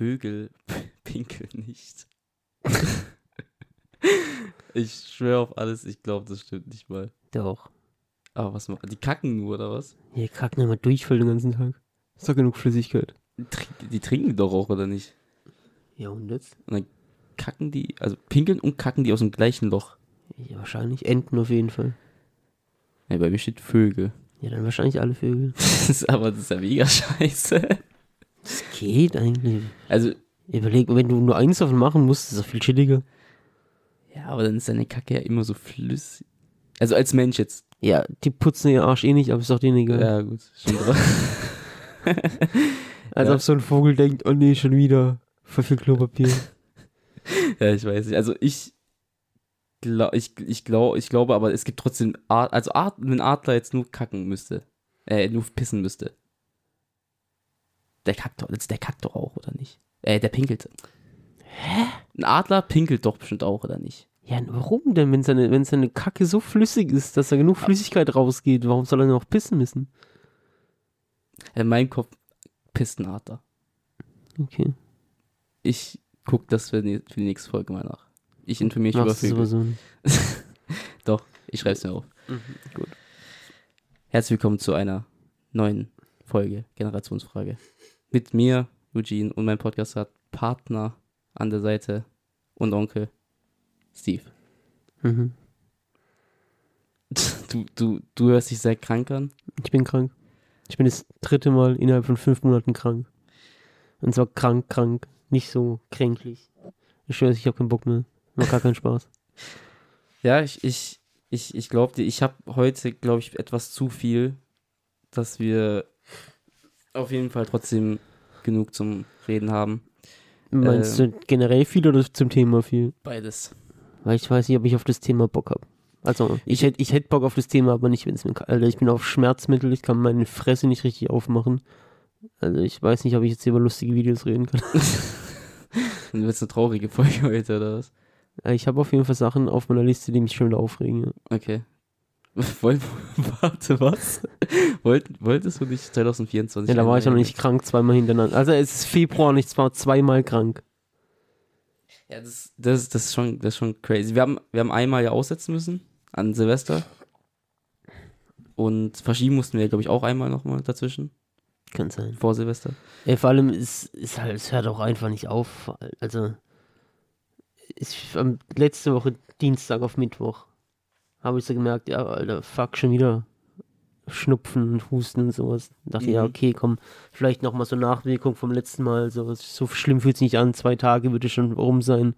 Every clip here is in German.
Vögel pinkeln nicht. ich schwöre auf alles, ich glaube, das stimmt nicht mal. Doch. Aber was machen die? kacken nur, oder was? Die kacken immer Durchfall den ganzen Tag. Ist doch genug Flüssigkeit. Die, trinken- die trinken doch auch, oder nicht? Ja, und jetzt? Und dann kacken die, also pinkeln und kacken die aus dem gleichen Loch. Ja, wahrscheinlich Enten auf jeden Fall. Ja, bei mir steht Vögel. Ja, dann wahrscheinlich alle Vögel. Aber das ist ja mega scheiße. Das geht eigentlich. Also, Überleg, wenn du nur eins davon machen musst, ist das viel chilliger. ja, aber dann ist deine Kacke ja immer so flüssig. Also als Mensch jetzt. Ja, die putzen ihr Arsch eh nicht, aber ist doch denen egal. Ja, gut, schon drauf. Als ja. ob so ein Vogel denkt, oh nee, schon wieder. Voll viel Klopapier. ja, ich weiß nicht. Also ich glaub, ich, ich, glaub, ich glaube, aber es gibt trotzdem Art, also Art, wenn Adler jetzt nur kacken müsste. Äh, nur pissen müsste. Der kackt doch, der kackt doch auch, oder nicht? Äh, der pinkelt. Hä? Ein Adler pinkelt doch bestimmt auch, oder nicht? ja, warum denn, wenn seine, wenn seine Kacke so flüssig ist, dass da genug Flüssigkeit rausgeht, warum soll er noch pissen müssen? In meinem Kopf pisst ein Adler. Okay. Ich guck das für die, für die nächste Folge mal nach. Ich informiere mich über Machst du Vögel. Doch, ich schreib's mir auf. Gut. Herzlich willkommen zu einer neuen Folge Generationsfrage. Mit mir, Eugene, und mein Podcast hat Partner an der Seite und Onkel Steve. Mhm. Du, du, du hörst dich sehr krank an. Ich bin krank. Ich bin das dritte Mal innerhalb von fünf Monaten krank. Und zwar krank, krank. Nicht so kränklich. Ich schwöre, ich habe keinen Bock mehr. Macht gar keinen Spaß. Ja, ich, ich, ich, ich glaube dir, ich habe heute, glaube ich, etwas zu viel, dass wir auf jeden Fall trotzdem genug zum Reden haben. Meinst du generell viel oder zum Thema viel? Beides. Weil ich weiß nicht, ob ich auf das Thema Bock habe. Also, ich hätte ich hätt Bock auf das Thema, aber nicht, wenn es mir. Alter, ich bin auf Schmerzmittel, ich kann meine Fresse nicht richtig aufmachen. Also, ich weiß nicht, ob ich jetzt über lustige Videos reden kann. Dann wird es eine traurige Folge heute, oder was? Aber Ich habe auf jeden Fall Sachen auf meiner Liste, die mich schon wieder aufregen. Ja. Okay. Warte, was? Wollt, wolltest du nicht 2024? Ja, da war ich ja noch nicht krank, zweimal hintereinander. Also es ist Februar und ich war zweimal krank. Ja, das, das, das, ist schon, das ist schon crazy. Wir haben, wir haben einmal ja aussetzen müssen an Silvester. Und verschieben mussten wir, glaube ich, auch einmal nochmal dazwischen, Kann sein. vor Silvester. Ey, vor allem ist, ist halt, es hört auch einfach nicht auf. Also, am, letzte Woche Dienstag auf Mittwoch habe ich so gemerkt, ja, Alter, fuck, schon wieder Schnupfen und Husten und sowas. Dachte, Mhm. ja, okay, komm, vielleicht nochmal so Nachwirkung vom letzten Mal. So, so schlimm fühlt es nicht an, zwei Tage würde schon rum sein.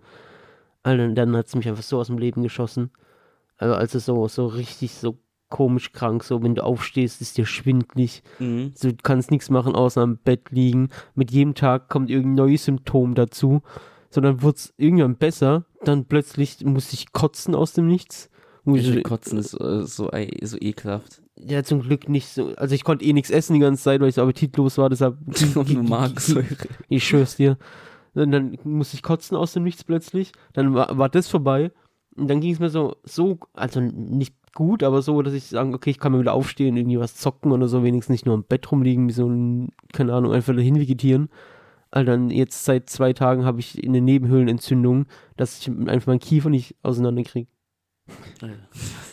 Alter, und dann hat es mich einfach so aus dem Leben geschossen. Also, als es so, so richtig so komisch krank, so, wenn du aufstehst, ist dir schwindlig. Mhm. So, du kannst nichts machen, außer am Bett liegen. Mit jedem Tag kommt irgendein neues Symptom dazu. So, dann wurde es irgendwann besser. Dann plötzlich musste ich kotzen aus dem Nichts. Muss Ich ich- will kotzen ist äh, so, so ekelhaft. ja, zum Glück nicht so. Also, ich konnte eh nichts essen die ganze Zeit, weil ich so appetitlos war. Deshalb, Nur Magensäure. ich schwör's dir. Und dann musste ich kotzen aus dem Nichts plötzlich. Dann war, war das vorbei. Und dann ging es mir so, so, also nicht gut, aber so, dass ich sagen, okay, ich kann mal wieder aufstehen, irgendwie was zocken oder so, wenigstens nicht nur im Bett rumliegen, wie so ein, keine Ahnung, einfach dahin vegetieren. Alter, dann jetzt seit zwei Tagen habe ich eine Nebenhöhlenentzündung, dass ich einfach meinen Kiefer nicht auseinanderkriege.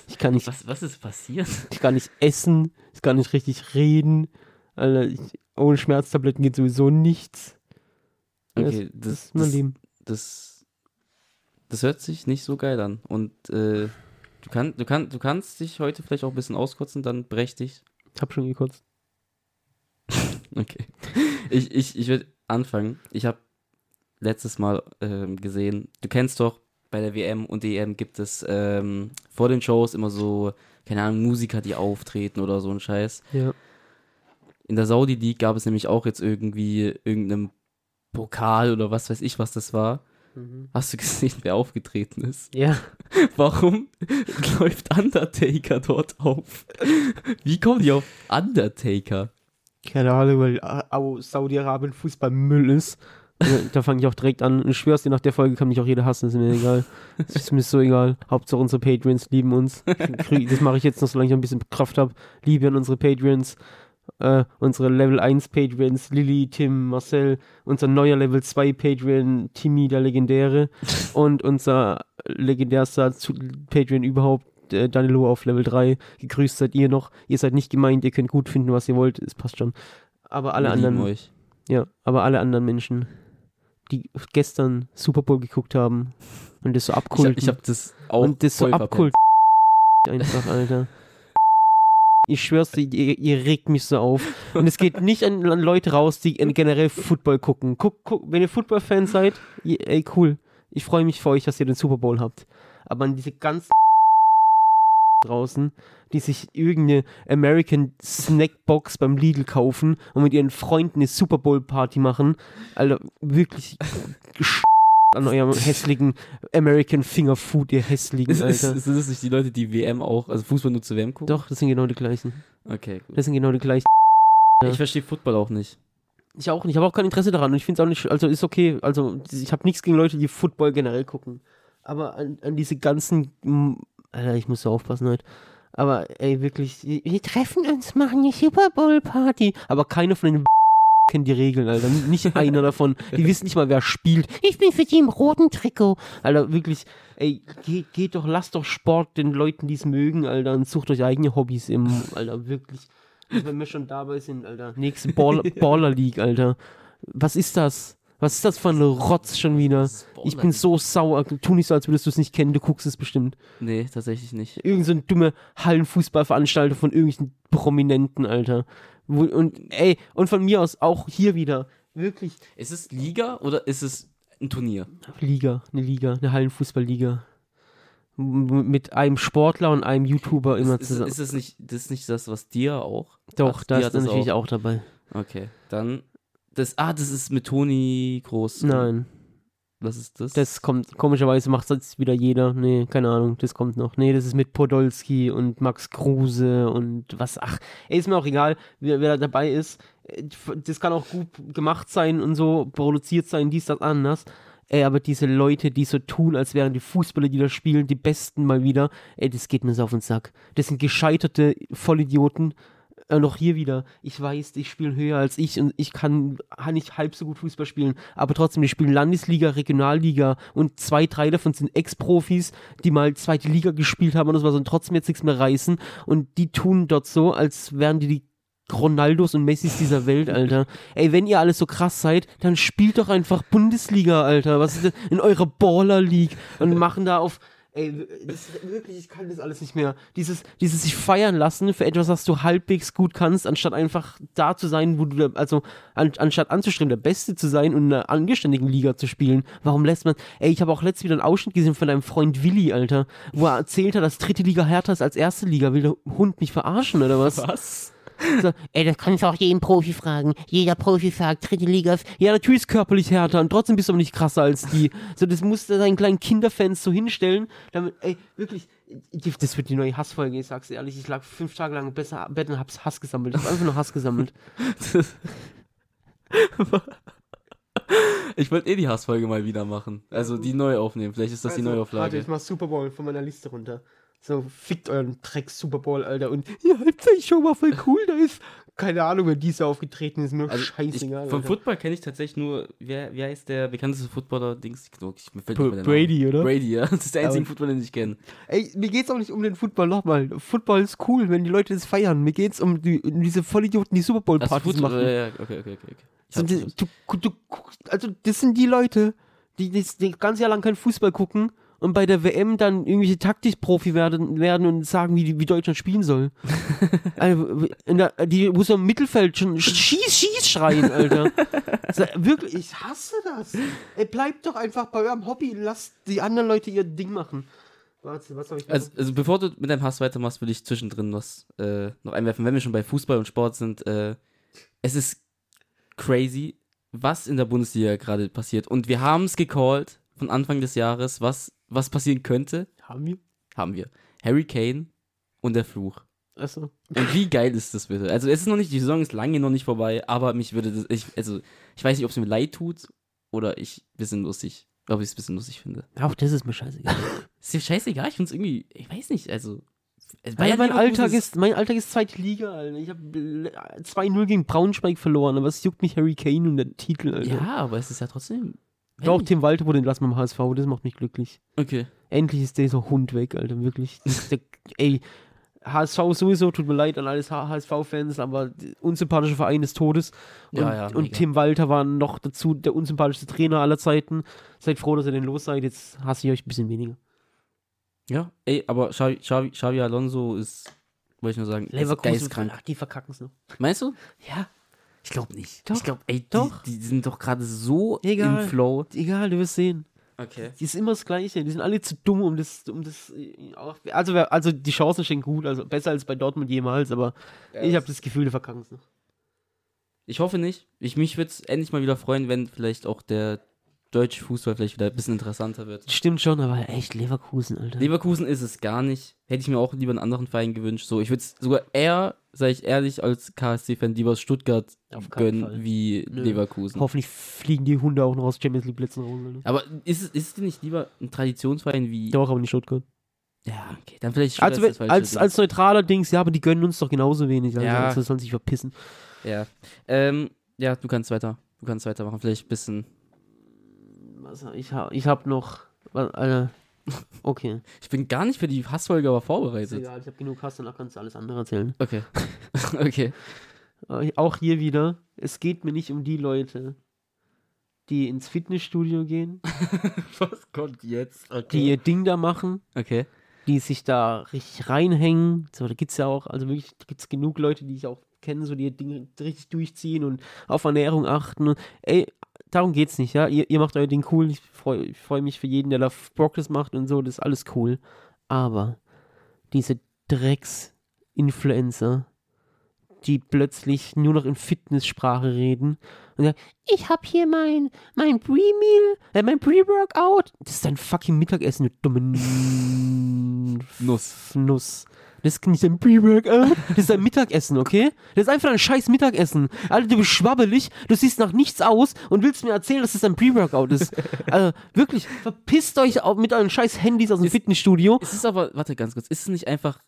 Ich kann nicht, Was, was ist passiert? ich kann nicht essen, ich kann nicht richtig reden. Alter, ich, ohne Schmerztabletten geht sowieso nichts. Okay, das, das, ist mein das, Leben. das, das hört sich nicht so geil an. Und äh, du, kann, du, kann, du kannst dich heute vielleicht auch ein bisschen auskotzen, dann brech dich. Ich hab schon gekotzt. Okay. Ich, ich, ich würde anfangen. Ich habe letztes Mal ähm, gesehen, du kennst doch, bei der WM und EM gibt es ähm, vor den Shows immer so, keine Ahnung, Musiker, die auftreten oder so ein Scheiß. Ja. In der Saudi League gab es nämlich auch jetzt irgendwie irgendeinen Pokal oder was weiß ich, was das war. Hast du gesehen, wer aufgetreten ist? Ja. Warum läuft Undertaker dort auf? Wie kommen die auf Undertaker? Keine Ahnung, weil äh, Saudi-Arabien Fußball Müll ist. Da fange ich auch direkt an. Ich schwör's dir, nach der Folge kann mich auch jeder hassen, ist mir egal. Ist mir so egal. Hauptsache unsere Patreons lieben uns. Das mache ich jetzt noch, solange ich noch ein bisschen Kraft habe. Liebe an unsere Patreons. Äh, unsere Level 1 Patreons, Lilly, Tim, Marcel, unser neuer Level 2 Patreon, Timmy, der Legendäre und unser legendärster Patreon überhaupt, äh, Danilo auf Level 3. Gegrüßt seid ihr noch. Ihr seid nicht gemeint, ihr könnt gut finden, was ihr wollt, es passt schon. Aber alle Wir anderen, euch. ja, aber alle anderen Menschen, die gestern Super Bowl geguckt haben und das so Ich, abkulten. hab- ich habe das auch und das so abkult. Einfach, Alter. Ich schwör's dir, ihr, ihr regt mich so auf. Und es geht nicht an, an Leute raus, die generell Football gucken. Guck, guck, wenn ihr Football-Fan seid, ey, cool. Ich freue mich für euch, dass ihr den Super Bowl habt. Aber an diese ganzen draußen, die sich irgendeine American Snackbox beim Lidl kaufen und mit ihren Freunden eine Super Bowl Party machen, Alter, wirklich an eurem hässlichen American Finger Food, ihr hässlichen, Ist, ist, Alter. sind das nicht die Leute, die WM auch, also Fußball nur zu WM gucken? Doch, das sind genau die gleichen. Okay, gut. Das sind genau die gleichen. Ich verstehe Football auch nicht. Ich auch nicht, ich habe auch kein Interesse daran und ich finde es auch nicht, also ist okay, also ich habe nichts gegen Leute, die Football generell gucken. Aber an, an diese ganzen, Alter, ich muss so aufpassen heute. Aber ey, wirklich, wir treffen uns, machen eine Super Bowl Party. Aber keiner von den kennt die Regeln, Alter. Nicht einer davon. Die wissen nicht mal, wer spielt. Ich bin für die im roten Trikot. Alter, wirklich, ey, geht, geht doch, lasst doch Sport den Leuten, die es mögen, Alter, und sucht euch eigene Hobbys im, Alter, wirklich. Wenn wir schon dabei sind, Alter. Nächste Ball, Baller League, Alter. Was ist das? Was ist das für ein Rotz schon wieder? Ich bin so sauer. Tu nicht so, als würdest du es nicht kennen. Du guckst es bestimmt. Nee, tatsächlich nicht. Irgend so eine dumme Hallenfußballveranstaltung von irgendwelchen Prominenten, Alter. Und ey, und von mir aus auch hier wieder. Wirklich. Ist es Liga oder ist es ein Turnier? Liga, eine Liga, eine Hallenfußballliga. Mit einem Sportler und einem YouTuber immer Ist, ist, zusammen. ist es nicht, das ist nicht das, was dir auch? Doch, Ach, da ist er natürlich auch. dabei. Okay, dann. Das, ah, das ist mit Toni Groß. Nein, Was ist das? das kommt, komischerweise macht das jetzt wieder jeder. Nee, keine Ahnung, das kommt noch. Nee, das ist mit Podolski und Max Kruse und was. Ach, ey, ist mir auch egal, wer, wer da dabei ist. Das kann auch gut gemacht sein und so, produziert sein, dies, das, anders. Ey, aber diese Leute, die so tun, als wären die Fußballer, die da spielen, die Besten mal wieder, ey, das geht mir so auf den Sack. Das sind gescheiterte Vollidioten. Äh, noch hier wieder, ich weiß, die spielen höher als ich und ich kann, kann nicht halb so gut Fußball spielen, aber trotzdem, die spielen Landesliga, Regionalliga und zwei, drei davon sind Ex-Profis, die mal zweite Liga gespielt haben und das war so und trotzdem jetzt nichts mehr reißen und die tun dort so, als wären die die Ronaldos und Messis dieser Welt, Alter. Ey, wenn ihr alles so krass seid, dann spielt doch einfach Bundesliga, Alter. Was ist denn in eurer Baller League und machen da auf Ey, das, wirklich, ich kann das alles nicht mehr. Dieses, dieses sich feiern lassen für etwas, was du halbwegs gut kannst, anstatt einfach da zu sein, wo du, also an, anstatt anzustreben, der Beste zu sein und in einer anständigen Liga zu spielen. Warum lässt man, ey, ich habe auch letztens wieder einen Ausschnitt gesehen von deinem Freund Willi, Alter, wo er erzählt hat, dass dritte Liga härter ist als erste Liga. Will der Hund mich verarschen oder was? Was? So, ey, das kannst du auch jeden Profi fragen. Jeder Profi sagt, dritte Liga ist. Ja, natürlich ist körperlich härter und trotzdem bist du aber nicht krasser als die. So, das musst du deinen kleinen Kinderfans so hinstellen, damit, ey, wirklich, die- das wird die neue Hassfolge, ich sag's dir ehrlich. Ich lag fünf Tage lang im besser Bett und hab's Hass gesammelt. Ich hab einfach nur Hass gesammelt. Ich wollte eh die Hassfolge mal wieder machen. Also die neu aufnehmen. Vielleicht ist das die Also, Warte, Neuauflage. ich mach Super Bowl von meiner Liste runter. So, fickt euren Dreck Super Bowl, Alter. Und ja, Halbzeitshow war voll cool, da ist. Keine Ahnung, wer dies Jahr aufgetreten ist, mir Also ich, scheißegal. vom Alter. Football kenne ich tatsächlich nur, wer, wer heißt der bekannteste Footballer Dings? Ich, mir fällt Bra- nicht mehr der Name. Brady, oder? Brady, ja. Das ist der einzige Footballer, den ich kenne. Ey, mir geht's auch nicht um den Football nochmal. Football ist cool, wenn die Leute das feiern. Mir geht's um, die, um diese Vollidioten, die Super Bowl Partys Football, machen. ja, ja, okay, okay, okay. okay. Ich So, die, du, du, also das sind die Leute, die das, ganze Jahr lang kein Fußball gucken und bei der WM dann irgendwelche Taktikprofi werden, werden und sagen, wie, wie Deutschland spielen soll. also, der, die muss im Mittelfeld schon schieß, schieß schreien, Alter. so, wirklich, ich hasse das. Ey, bleibt doch einfach bei eurem Hobby, lasst die anderen Leute ihr Ding machen. Warte, was ich Also, also bevor du mit deinem Hass weitermachst, will ich zwischendrin was äh, noch einwerfen. Wenn wir schon bei Fußball und Sport sind, äh, es ist crazy, was in der Bundesliga gerade passiert. Und wir haben es gecallt von Anfang des Jahres, was, was passieren könnte. Haben wir? Haben wir. Harry Kane und der Fluch. Achso. Und wie geil ist das bitte? Also es ist noch nicht, die Saison ist lange noch nicht vorbei, aber mich würde das, ich, also ich weiß nicht, ob es mir leid tut oder ich ein bisschen lustig, ob ich es ein bisschen lustig finde. Auch das ist mir scheißegal. Ist dir scheißegal, ich finde es irgendwie, ich weiß nicht, also Äh, Ja, Bayer mein, Alltag ist, mein Alltag ist zweite Liga, Alter. Ich habe 2-0 gegen Braunschweig verloren, aber es juckt mich Harry Kane und der Titel, Alter. Ja, aber es ist ja trotzdem. Doch, Tim Walter wurde entlassen beim HSV, das macht mich glücklich. Okay. Endlich ist dieser Hund weg, Alter, wirklich. Der, ey, HSV sowieso, tut mir leid an alle HSV-Fans, aber der unsympathische Verein des Todes. Und, Ja, ja, und. Tim Walter war noch dazu der unsympathischste Trainer aller Zeiten. Seid froh, dass ihr den los seid, jetzt hasse ich euch ein bisschen weniger. Ja, ey, aber Xavi, Xavi, Xavi Alonso ist, wollte ich nur sagen, ist Leverkusen, geistkrank. ach, die verkacken es noch. Meinst du? Ja, Ich glaube nicht. Doch, ich glaube, ey, die, doch. die sind doch gerade so Egal. im Flow. egal, du wirst sehen. Okay. Die ist immer das Gleiche. Die sind alle zu dumm, um das, um das äh, also, also die Chancen stehen gut, also besser als bei Dortmund jemals, aber ich habe das Gefühl, die verkacken es noch. Ich hoffe nicht. Ich, mich würde es endlich mal wieder freuen, wenn vielleicht auch der deutsche Fußball vielleicht wieder ein bisschen interessanter wird. Stimmt schon, aber echt Leverkusen, Alter. Leverkusen ist es gar nicht. Hätte ich mir auch lieber einen anderen Verein gewünscht. So, ich würde es sogar eher, sage ich ehrlich, als KSC-Fan lieber Stuttgart keinen Fall. gönnen wie Nö. Leverkusen. Hoffentlich fliegen die Hunde auch noch aus Champions League Plätzen raus. Alter. Aber ist es, ist es nicht lieber ein Traditionsverein wie. Doch, aber nicht Stuttgart. Ja, okay, dann vielleicht. Also, Stuttgart falsche als, Ding. als neutraler Dings, ja, aber die gönnen uns doch genauso wenig. Also, Ja. also sollen sich verpissen. Ja. Ähm, ja, du kannst weiter. Du kannst weitermachen. Vielleicht ein bisschen. Was, ich habe ich hab noch. Alter. Okay. Ich bin gar nicht für die Hassfolge aber Ist vorbereitet. egal, ich habe genug Hass, danach kannst du alles andere erzählen. Okay. okay. Äh, Auch hier wieder, es geht mir nicht um die Leute, die ins Fitnessstudio gehen, Was kommt jetzt? die ihr Ding da machen, Okay. die sich da richtig reinhängen. So, da gibt es ja auch, also wirklich, da gibt es genug Leute, die ich auch kenne, so die ihr Ding richtig durchziehen und auf Ernährung achten. Ey, darum geht's nicht, ja. Ihr, ihr macht euer Ding cool. Ich freue freu mich für jeden, der da Progress macht und so, das ist alles cool. Aber diese Drecks-Influencer, die plötzlich nur noch in Fitnesssprache reden und sagen, ich hab hier mein, mein Pre-Meal, äh, mein Pre-Workout. Das ist dein fucking Mittagessen, du dumme Nuss. Nuss. Das ist nicht dein Pre-Workout, das ist dein Mittagessen, okay? Das ist einfach ein scheiß Mittagessen. Alter, du bist schwabbelig, du siehst nach nichts aus und willst mir erzählen, dass das dein Pre-Workout ist. Also, wirklich, verpisst euch mit euren scheiß Handys aus dem Ist- Fitnessstudio. Es ist aber, warte ganz kurz, ist es nicht einfach,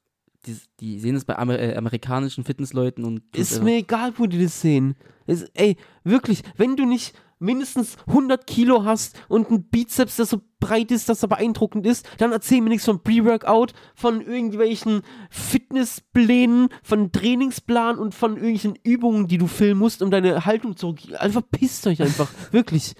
die, die sehen es bei Amer äh, amerikanischen Fitnessleuten und. Ist mir egal, wo die das sehen. Es, ey, wirklich, wenn du nicht mindestens 100 Kilo hast und einen Bizeps, der so breit ist, dass er beeindruckend ist, dann erzähl mir nichts von Pre-Workout, von irgendwelchen Fitnessplänen, von Trainingsplan und von irgendwelchen Übungen, die du filmen musst, um deine Haltung zu... Einfach pisst euch einfach, wirklich.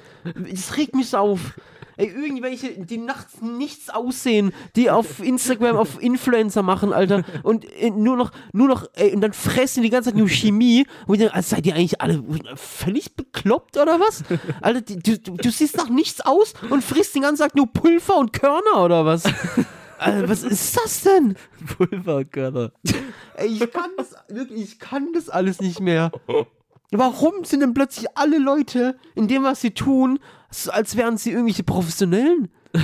Es regt mich auf. Ey, irgendwelche, die nachts nichts aussehen, die auf Instagram auf Influencer machen, Alter, und äh, nur noch, nur noch, ey, und dann fressen die ganze Zeit nur Chemie, wo ich denke, also seid ihr eigentlich alle völlig bekloppt oder was? Alter, du, du, du siehst nach nichts aus und frisst den ganzen Tag nur Pulver und Körner oder was? Alter, was ist das denn? Pulverkörner. Ey, ich kann das, wirklich, ich kann das alles nicht mehr. Warum sind denn plötzlich alle Leute in dem, was sie tun, so als wären sie irgendwelche Professionellen?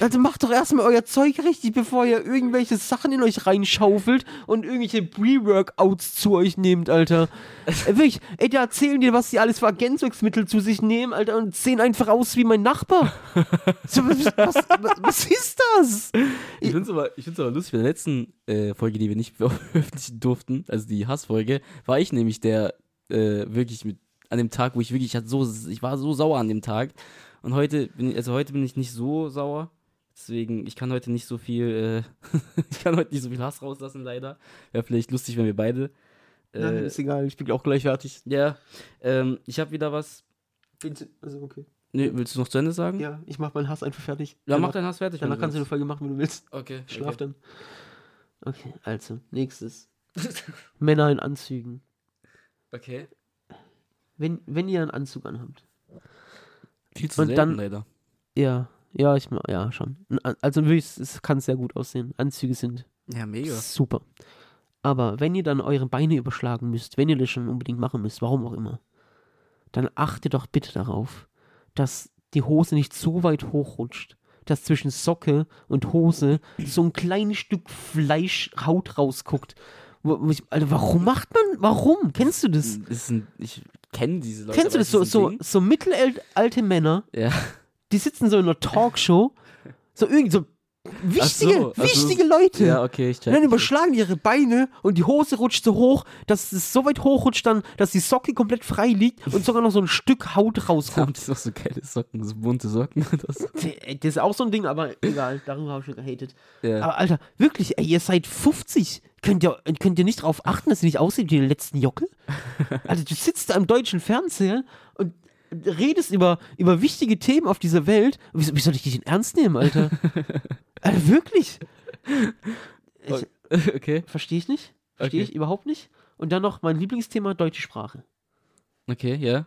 Also macht doch erstmal euer Zeug richtig, bevor ihr irgendwelche Sachen in euch reinschaufelt und irgendwelche Pre-Workouts zu euch nehmt, Alter. Ey, wirklich, ey, da erzählen dir, was die alles für Ergänzungsmittel zu sich nehmen, Alter, und sehen einfach aus wie mein Nachbar. So, was, was, was, ist das? Ich finde es aber, ich find's aber lustig, bei der letzten äh, Folge, die wir nicht veröffentlichen durften, also die Hassfolge, war ich nämlich der äh, wirklich mit an dem Tag, wo ich wirklich ich hatte so, ich war so sauer an dem Tag. Und heute bin ich, also heute bin ich nicht so sauer. Deswegen, ich kann heute nicht so viel, äh, ich kann heute nicht so viel Hass rauslassen, leider. Wäre vielleicht lustig, wenn wir beide. Nein, Äh, ist egal, ich bin auch gleich fertig. ja, ähm, ich habe wieder was. Also, okay. Nee, willst du noch zu Ende sagen? Ja, ich mach meinen Hass einfach fertig. Ja, mach Danach- deinen Hass fertig. Danach kannst du eine. Folge machen, wenn du willst. Okay. Schlaf okay. dann. Okay, also, nächstes. Männer in Anzügen. Okay. Wenn, wenn ihr einen Anzug anhabt. Viel zu Und selten, dann- leider. Ja, ja, ich ja, schon. Also wirklich, es kann sehr gut aussehen. Anzüge sind Ja, mega. super. Aber wenn ihr dann eure Beine überschlagen müsst, wenn ihr das schon unbedingt machen müsst, warum auch immer, dann achtet doch bitte darauf, dass die Hose nicht so weit hochrutscht, dass zwischen Socke und Hose so ein kleines Stück Fleisch, Haut rausguckt. Alter, warum macht man, warum? Kennst du das? Das ein, ich kenne diese Leute. Kennst du das? So, so, Ding. so mittelalte Männer, Ja. die sitzen so in einer Talkshow, so irgendwie so Wichtige, so, also- wichtige Leute. Ja, okay, ich check. Und dann überschlagen die ihre Beine und die Hose rutscht so hoch, dass es so weit hochrutscht dann, dass die Socke komplett frei liegt und sogar noch so ein Stück Haut rauskommt. Haben die noch so geile Socken, so bunte Socken oder so? Das ist auch so ein Ding, aber egal, darüber habe ich schon gehatet. Ja. Aber Alter, wirklich, ey, ihr seid 50. Könnt ihr, könnt ihr nicht darauf achten, dass ihr nicht aussieht wie die letzten Jockel? Also du sitzt da am deutschen Fernseher und redest über, über wichtige Themen auf dieser Welt. Wie, wie soll ich dich denn ernst nehmen, Alter? Alter, wirklich? Ich, Okay, Verstehe ich nicht. Verstehe Okay. ich überhaupt nicht. Und dann noch mein Lieblingsthema, deutsche Sprache. okay, ja.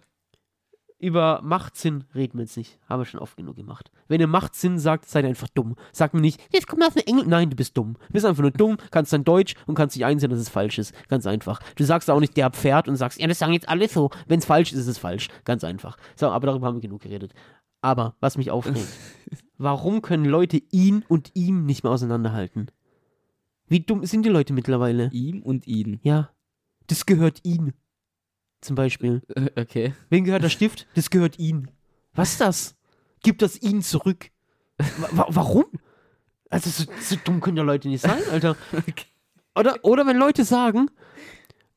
Über Machtsinn reden wir jetzt nicht. Haben wir schon oft genug gemacht. Wenn ihr Machtsinn sagt, seid ihr einfach dumm. Sagt mir nicht, jetzt komm aus dem Engl. Nein, du bist dumm. Du bist einfach nur dumm, kannst dann Deutsch und kannst nicht einsehen, dass es falsch ist. Ganz einfach. Du sagst auch nicht der Pferd und sagst, ja, das sagen jetzt alle so. Wenn es falsch ist, ist es falsch. Ganz einfach. So, aber darüber haben wir genug geredet. Aber was mich aufregt, warum können Leute ihn und ihm nicht mehr auseinanderhalten? Wie dumm sind die Leute mittlerweile? Ihm und ihn. Ja, das gehört ihm. Zum Beispiel. Äh, Okay. Wem gehört der Stift? Das gehört ihm. Was ist das? Gib das ihm zurück. Wa wa warum? Also so, so dumm können ja Leute nicht sein, Alter. Oder, oder wenn Leute sagen,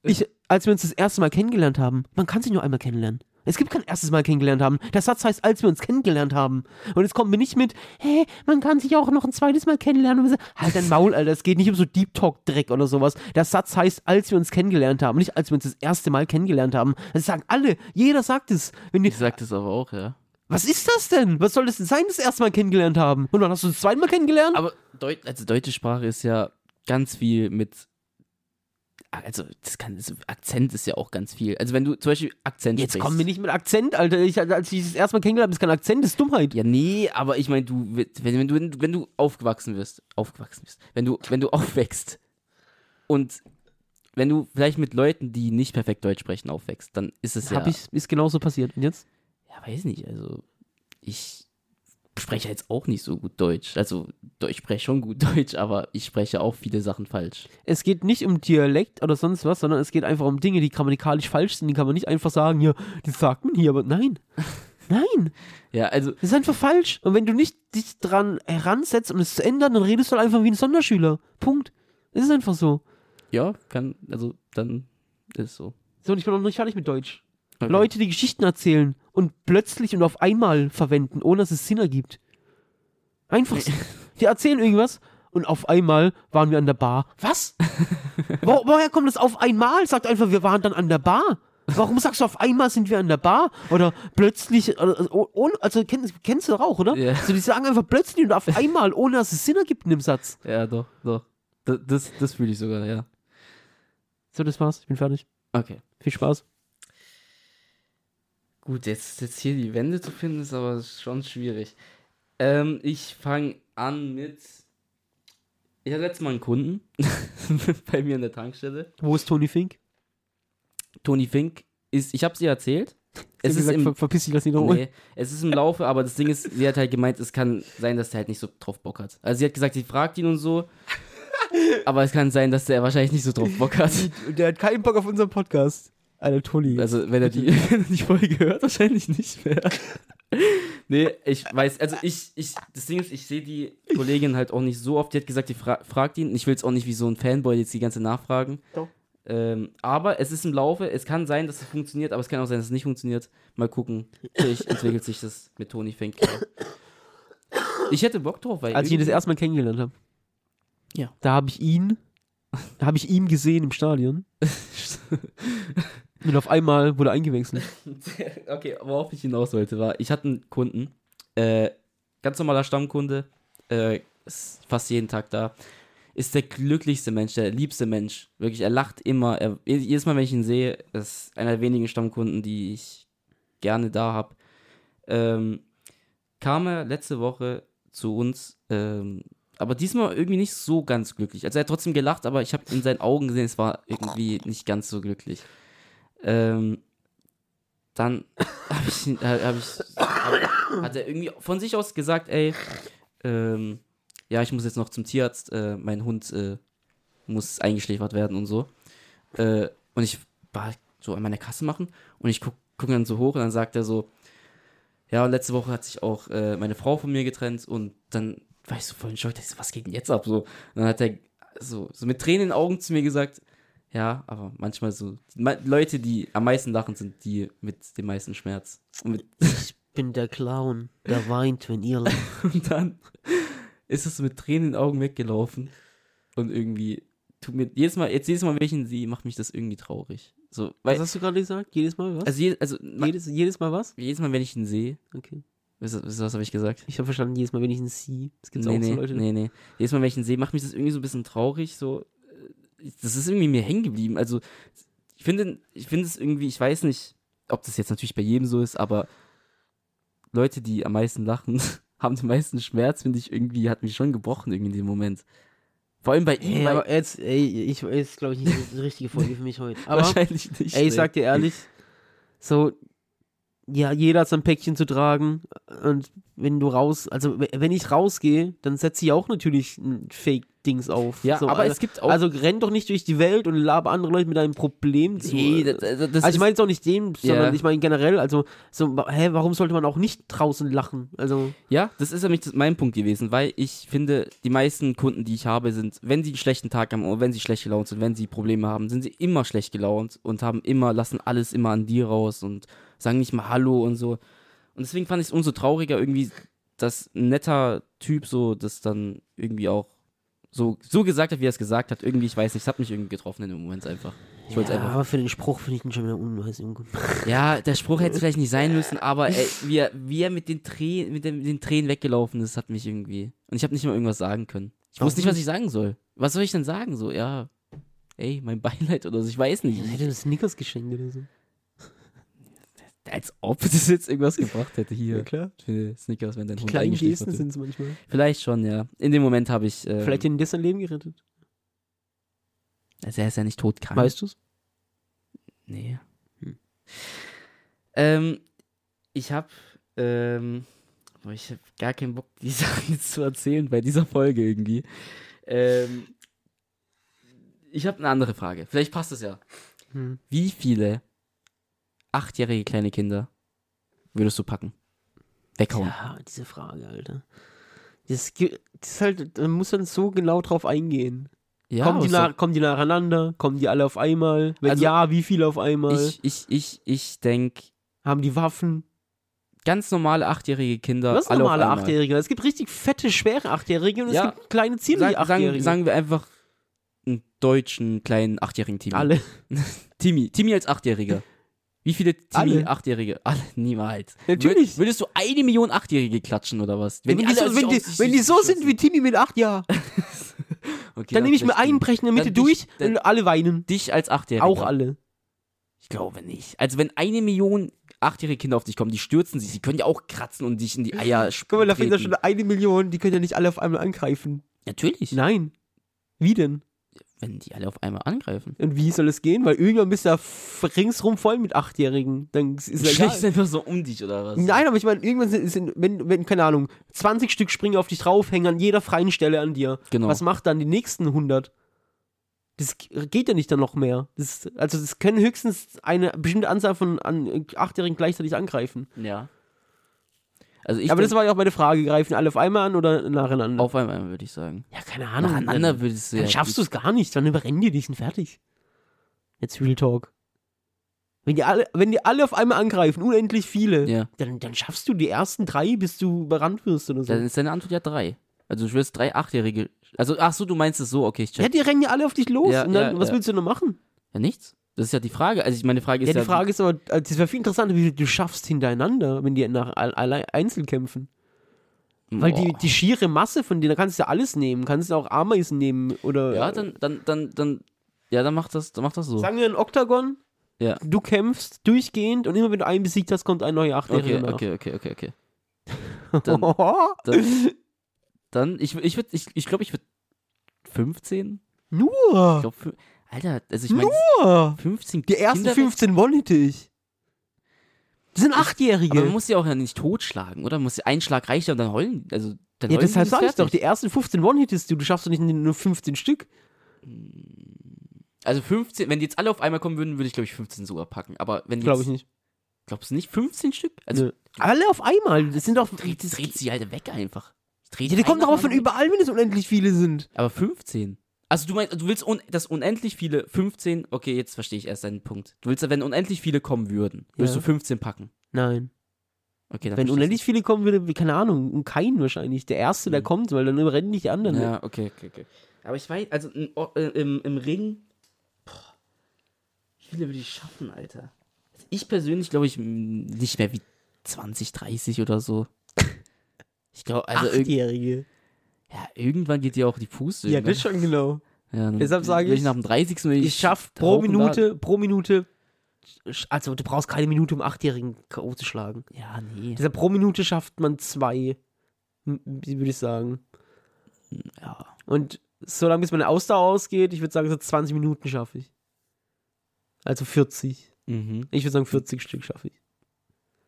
ich, als wir uns das erste Mal kennengelernt haben, man kann sich nur einmal kennenlernen. Es gibt kein erstes Mal kennengelernt haben. Der Satz heißt, als wir uns kennengelernt haben. Und jetzt kommen wir nicht mit, hä, man kann sich auch noch ein zweites Mal kennenlernen. Und wir sagen, halt dein Maul, Alter, es geht nicht um so Deep Talk-Dreck oder sowas. Der Satz heißt, als wir uns kennengelernt haben, nicht als wir uns das erste Mal kennengelernt haben. Das sagen alle, jeder sagt es. Wenn die, Ich sag das aber auch, ja. was ist das denn? Was soll das denn sein, das erste Mal kennengelernt haben? Und dann hast du das zweite Mal kennengelernt? Aber Deut also deutsche Sprache ist ja ganz viel mit. Also, das kann, also Akzent ist ja auch ganz viel. Also, wenn du zum Beispiel Akzent Jetzt sprichst. kommen wir nicht mit Akzent, Alter. Ich, als ich das erste Mal kennengelernt habe, ist kein Akzent, das ist Dummheit. Ja, nee, aber ich meine, du, wenn, wenn, du, wenn du aufgewachsen wirst, aufgewachsen bist, wenn du, wenn du aufwächst und wenn du vielleicht mit Leuten, die nicht perfekt Deutsch sprechen, aufwächst, dann ist es ja. Hab ich, ist genauso passiert. Und jetzt? Ja, weiß nicht, also ich spreche jetzt auch nicht so gut Deutsch. Also, ich spreche schon gut Deutsch, aber ich spreche auch viele Sachen falsch. Es geht nicht um Dialekt oder sonst was, sondern es geht einfach um Dinge, die grammatikalisch falsch sind. Die kann man nicht einfach sagen, ja, das sagt man hier, aber nein. Nein, Ja, also, das ist einfach falsch. Und wenn du nicht dich dran heransetzt, um es zu ändern, dann redest du halt einfach wie ein Sonderschüler. Punkt. Es ist einfach so. ja, kann, also, dann ist so. So, und ich bin noch nicht fertig mit Deutsch. Okay. Leute, die Geschichten erzählen und plötzlich und auf einmal verwenden, ohne dass es Sinn ergibt. Einfach so. Die erzählen irgendwas und auf einmal waren wir an der Bar. Was? Wo, woher kommt das auf einmal? Sagt einfach, wir waren dann an der Bar. Warum sagst du auf einmal sind wir an der Bar? Oder plötzlich, also, ohne, also kennst, kennst du doch auch, oder? Ja. So, die sagen einfach plötzlich und auf einmal, ohne dass es Sinn ergibt in dem Satz. Ja, doch, doch. Das, das, das fühle ich sogar, ja. So, das war's. Ich bin fertig. Okay. Viel Spaß. Gut, jetzt, jetzt hier die Wände zu finden, ist aber schon schwierig. Ähm, ich fange an mit. Ich hatte letztes Mal einen Kunden bei mir in der Tankstelle. Wo ist Tony Fink? Tony Fink ist, ich habe sie erzählt. Es ist gesagt, im, ver verpiss dich, lass ihn nee, es ist im Laufe, aber das Ding ist, sie hat halt gemeint, es kann sein, dass der halt nicht so drauf Bock hat. Also sie hat gesagt, sie fragt ihn und so. aber es kann sein, dass der wahrscheinlich nicht so drauf Bock hat. Der hat keinen Bock auf unseren Podcast. Alter, Toni. Also, wenn er die, wenn er die Folge hört, wahrscheinlich nicht mehr. nee, ich weiß, also ich, ich, das Ding ist, ich sehe die Kollegin halt auch nicht so oft. Die hat gesagt, die fra fragt ihn. Ich will es auch nicht wie so ein Fanboy jetzt die ganze nachfragen. Doch. Ähm, aber es ist im Laufe, es kann sein, dass es funktioniert, aber es kann auch sein, dass es nicht funktioniert. Mal gucken. Vielleicht entwickelt sich das mit Toni Fink. Ich hätte Bock drauf, weil. Als ich ihn das erste Mal kennengelernt habe. Ja. Da habe ich ihn, da habe ich ihn gesehen im Stadion. Und auf einmal wurde eingewechselt. okay, worauf ich hinaus wollte, war, ich hatte einen Kunden, äh, ganz normaler Stammkunde, äh, ist fast jeden Tag da, ist der glücklichste Mensch, der liebste Mensch. Wirklich, er lacht immer. Er, jedes Mal, wenn ich ihn sehe, ist einer der wenigen Stammkunden, die ich gerne da habe. Ähm, kam er letzte Woche zu uns, ähm, aber diesmal irgendwie nicht so ganz glücklich. Also er hat trotzdem gelacht, aber ich habe in seinen Augen gesehen, es war irgendwie nicht ganz so glücklich. Ähm, dann habe ich, hab ich hab, hat er irgendwie von sich aus gesagt, ey, ähm, ja, ich muss jetzt noch zum Tierarzt, äh, mein Hund äh, muss eingeschläfert werden und so. Äh, und ich war so an meiner Kasse machen und ich guck, guck dann so hoch und dann sagt er so, ja, letzte Woche hat sich auch äh, meine Frau von mir getrennt und dann war ich so voll in Schock, so, was geht denn jetzt ab? So, und dann hat er so, so mit Tränen in den Augen zu mir gesagt, ja, aber manchmal so, Leute, die am meisten lachen, sind die mit dem meisten Schmerz. Ich bin der Clown, der weint, wenn ihr lacht. und dann ist es mit Tränen in den Augen weggelaufen und irgendwie tut mir, jedes Mal, jetzt jedes Mal, wenn ich ihn sehe, macht mich das irgendwie traurig. So, weil, Was hast du gerade gesagt? Jedes Mal was? also, je, also jedes, jedes Mal was? jedes Mal, wenn ich ihn sehe, Okay. was, was, was habe ich gesagt? Ich habe verstanden, jedes Mal, wenn ich ihn sehe. Das gibt's nee, auch nee, so Leute. nee, nee. Jedes Mal, wenn ich ihn sehe, macht mich das irgendwie so ein bisschen traurig. So, das ist irgendwie mir hängen geblieben. Also, ich finde, ich finde es irgendwie, ich weiß nicht, ob das jetzt natürlich bei jedem so ist, aber Leute, die am meisten lachen, haben den meisten Schmerz, finde ich irgendwie, hat mich schon gebrochen irgendwie in dem Moment. Vor allem bei ihm, Ey, aber jetzt, ey, ich ist, glaube ich, nicht die richtige Folge für mich heute. Aber, wahrscheinlich nicht. ey, ich sag dir ehrlich, so, ja, jeder hat sein Päckchen zu tragen. Und wenn du raus, also wenn ich rausgehe, dann setze ich auch natürlich ein Fake-Dings auf. Ja, so, aber also, es gibt auch. also renn doch nicht durch die Welt und laber andere Leute mit deinem Problem zu. nee, das, das, das also ich meine jetzt auch nicht den, sondern Ja. ich meine generell, also so, hä, warum sollte man auch nicht draußen lachen? Also, Ja, das ist nämlich das- mein Punkt gewesen, weil ich finde, die meisten Kunden, die ich habe, sind, wenn sie einen schlechten Tag haben oder wenn sie schlecht gelaunt sind, wenn sie Probleme haben, sind sie immer schlecht gelaunt und haben immer, lassen alles immer an dir raus und sagen nicht mal Hallo und so. Und deswegen fand ich es umso trauriger irgendwie, dass ein netter Typ so das dann irgendwie auch so, so gesagt hat, wie er es gesagt hat. Irgendwie, ich weiß nicht, es hat mich irgendwie getroffen in dem Moment einfach. Ich ja, einfach. aber für den Spruch finde ich ihn schon wieder unweis. Junge. Ja, der Spruch hätte es vielleicht nicht sein müssen, aber ey, wie, er, wie er mit den Tränen, mit, den- mit den Tränen weggelaufen ist, hat mich irgendwie. Und ich habe nicht mal irgendwas sagen können. Ich wusste nicht, was ich sagen soll. Was soll ich denn sagen? So, ja, ey, mein Beileid oder so, ich weiß nicht. Ich hätte das Snickers geschenkt oder so. Als ob das jetzt irgendwas gebracht hätte hier. klar. Für Snickers, wenn dein Die Hund kleinen Gesten sind es manchmal. Vielleicht schon, ja. In dem Moment habe ich. Äh, Vielleicht hätten die sein Leben gerettet. Also er ist ja nicht todkrank. Weißt du's? Nee. Hm. Ähm, ich hab, ähm, boah, ich hab gar keinen Bock, die Sachen jetzt zu erzählen bei dieser Folge irgendwie. Ähm, ich habe eine andere Frage. Vielleicht passt es ja. Hm. Wie viele achtjährige kleine Kinder würdest du packen? Weghauen. Ja, diese Frage, Alter. Das, das ist halt, da muss man so genau drauf eingehen. Ja, kommen, die aber nach, kommen die nacheinander? Kommen die alle auf einmal? Wenn Also, ja, wie viele auf einmal? ich, ich, ich, ich denke, Haben die Waffen? ganz normale achtjährige Kinder. Was alle normale. Achtjährige? Es gibt richtig fette, schwere Achtjährige und Ja. es gibt kleine, Sag, sagen, Achtjährige. sagen wir einfach einen deutschen kleinen achtjährigen Timmy. alle. Timmy, Timmy als Achtjähriger. Wie viele Timmy. Achtjährige? Alle, niemals. Natürlich. Würd, würdest du eine Million Achtjährige klatschen oder was? Wenn, die, alle so, wenn, die, wenn die so sind wie Timmy mit acht Jahren, Okay, dann nehme ich mir einen, brechen in der Mitte dich- durch dann- und alle weinen. Dich als Achtjähriger. Auch alle. Ich glaube nicht. Also wenn eine Million achtjährige Kinder auf dich kommen, die stürzen sich. Sie können ja auch kratzen und dich in die Eier Guck mal, da fehlt ja schon eine Million, die können ja nicht alle auf einmal angreifen. Natürlich. Nein. Wie denn? Wenn die alle auf einmal angreifen. Und wie soll es gehen? Weil irgendwann bist du ja ringsrum voll mit Achtjährigen. Dann ist Du ja einfach so um dich oder was? Nein, aber ich meine, irgendwann sind, sind wenn, wenn, keine Ahnung, 20 Stück springen auf dich drauf, hängen an jeder freien Stelle an dir. Genau. Was macht dann die nächsten 100? Das geht ja nicht dann noch mehr. Das, also, das können höchstens eine bestimmte Anzahl von an Achtjährigen gleichzeitig angreifen. Ja. Also ich aber das war ja auch meine Frage: greifen alle auf einmal an oder nacheinander? auf einmal würde ich sagen. ja, keine Ahnung. Nacheinander würdest du dann ja. schaffst du es gar nicht. Dann überrennen die dich und fertig. Jetzt Real Talk. Wenn die alle, wenn die alle auf einmal angreifen, unendlich viele, Ja. dann, dann schaffst du die ersten drei, bis du überrannt wirst oder so. Dann ist deine Antwort ja drei. Also du wirst drei Achtjährige. Also, ach so, du meinst es so, okay, ich check. Ja, die rennen ja alle auf dich los. Ja, und dann, ja, was willst du noch machen? Ja, nichts. Das ist ja die Frage. Also, ich meine Frage ist Ja, ja. die Frage ist aber, also, das wäre viel interessanter, wie du schaffst hintereinander, wenn die nach all- allein einzeln kämpfen. Weil die, Boah. die schiere Masse von denen, da kannst du ja alles nehmen. Kannst du auch Ameisen nehmen oder. Ja, dann, dann, dann, dann. Ja, dann macht das, dann macht das so. Sagen wir ein Oktagon. Ja. Du kämpfst durchgehend und immer wenn du einen besiegt hast, kommt ein neuer Achtjähriger Okay, okay, okay, okay, okay. Dann, dann, dann ich, ich würde, ich, ich glaube, ich würde 15. Ich Nur! glaube, Alter, also ich meine, Nur! 15 Die ersten Kinder- 15 one-hitte ich. Das sind Achtjährige. Aber man muss sie auch ja nicht totschlagen, oder? Man muss ein Schlag reicht ja und dann heulen. Also, dann ja, heulen deshalb sag ich doch, die ersten 15 one-hittest du. Du schaffst doch nicht nur 15 Stück. Also 15, wenn die jetzt alle auf einmal kommen würden, würde ich glaube ich 15 sogar packen. Aber wenn die Glaube ich nicht. Glaubst du nicht 15 Stück? Also Nö. Alle auf einmal. Das sind doch. dreht, das, dreht sie halt weg einfach. Dreht Ja, der kommt doch aber von überall, wenn es unendlich viele sind. Aber 15. Also du meinst, du willst, un dass unendlich viele 15, okay, jetzt verstehe ich erst deinen Punkt. Du willst, wenn unendlich viele kommen würden, würdest Ja. du 15 packen. Nein. Okay, dann Wenn unendlich viele kommen würde, wie- keine Ahnung, ein Kein wahrscheinlich. Der Erste, der Mhm. kommt, weil dann überrennen nicht die anderen. Ja, okay, okay, okay. Aber ich weiß, also äh, im, im Ring, boah, wie viele würde ich schaffen, Alter? Also ich persönlich glaube ich nicht mehr wie 20, 30 oder so. Ich glaube, also Achtjährige. Ja, irgendwann geht dir auch die Fuß. Ja, das schon genau. ja, deshalb sage ich, nach dem 30. will Ich schaff pro Minute, pro Minute, also du brauchst keine Minute, um Achtjährigen K.O. zu schlagen. Ja, nee. Deshalb pro Minute schafft man zwei, würde ich sagen. Ja. Und so lange bis meine Ausdauer ausgeht, ich würde sagen, so 20 Minuten schaffe ich. Also 40. Mhm. Ich würde sagen, 40 Stück schaffe ich.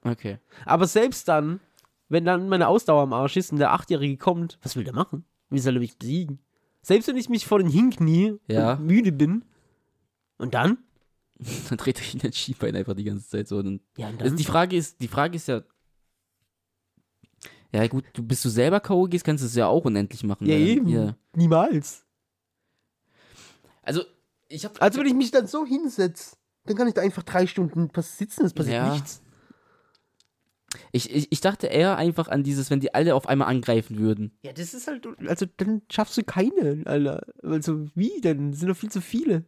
Okay. Aber selbst dann, wenn dann meine Ausdauer am Arsch ist und der Achtjährige kommt, was will der machen? Wie soll er mich besiegen? Selbst wenn ich mich vor den hinknie Ja. und müde bin. Und dann? Dann dreht er ihn das Schienbein einfach die ganze Zeit so. Und Ja, und also die Frage ist, die Frage ist ja. Ja, gut, du bist du selber K.O. gehst, kannst du es ja auch unendlich machen. Ja, eben. Ja. Niemals. Also, ich habe Also wenn ich mich dann so hinsetze, dann kann ich da einfach drei Stunden sitzen, es passiert Ja. nichts. Ich, ich, ich dachte eher einfach an dieses, wenn die alle auf einmal angreifen würden. Ja, das ist halt, also dann schaffst du keine, Alter. Also wie denn? Das sind doch viel zu viele.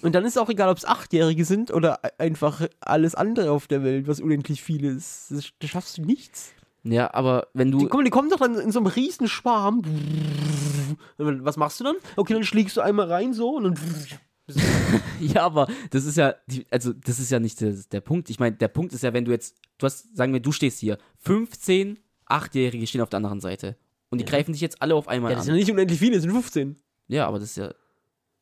Und dann ist auch egal, ob es Achtjährige sind oder e- einfach alles andere auf der Welt, was unendlich viele ist. Das, da schaffst du nichts. Ja, aber wenn Die, du. kommen, die kommen doch dann in so einem riesen Schwarm. Was machst du dann? Okay, dann schlägst du einmal rein so und dann. Ja, aber das ist ja, die, also das ist ja nicht der, der Punkt. Ich meine, der Punkt ist ja, wenn du jetzt, du hast, sagen wir, du stehst hier, 15 Achtjährige stehen auf der anderen Seite. Und die Ja. greifen dich jetzt alle auf einmal Ja, das an. sind ja nicht unendlich viele, das sind 15. Ja, aber das ist ja,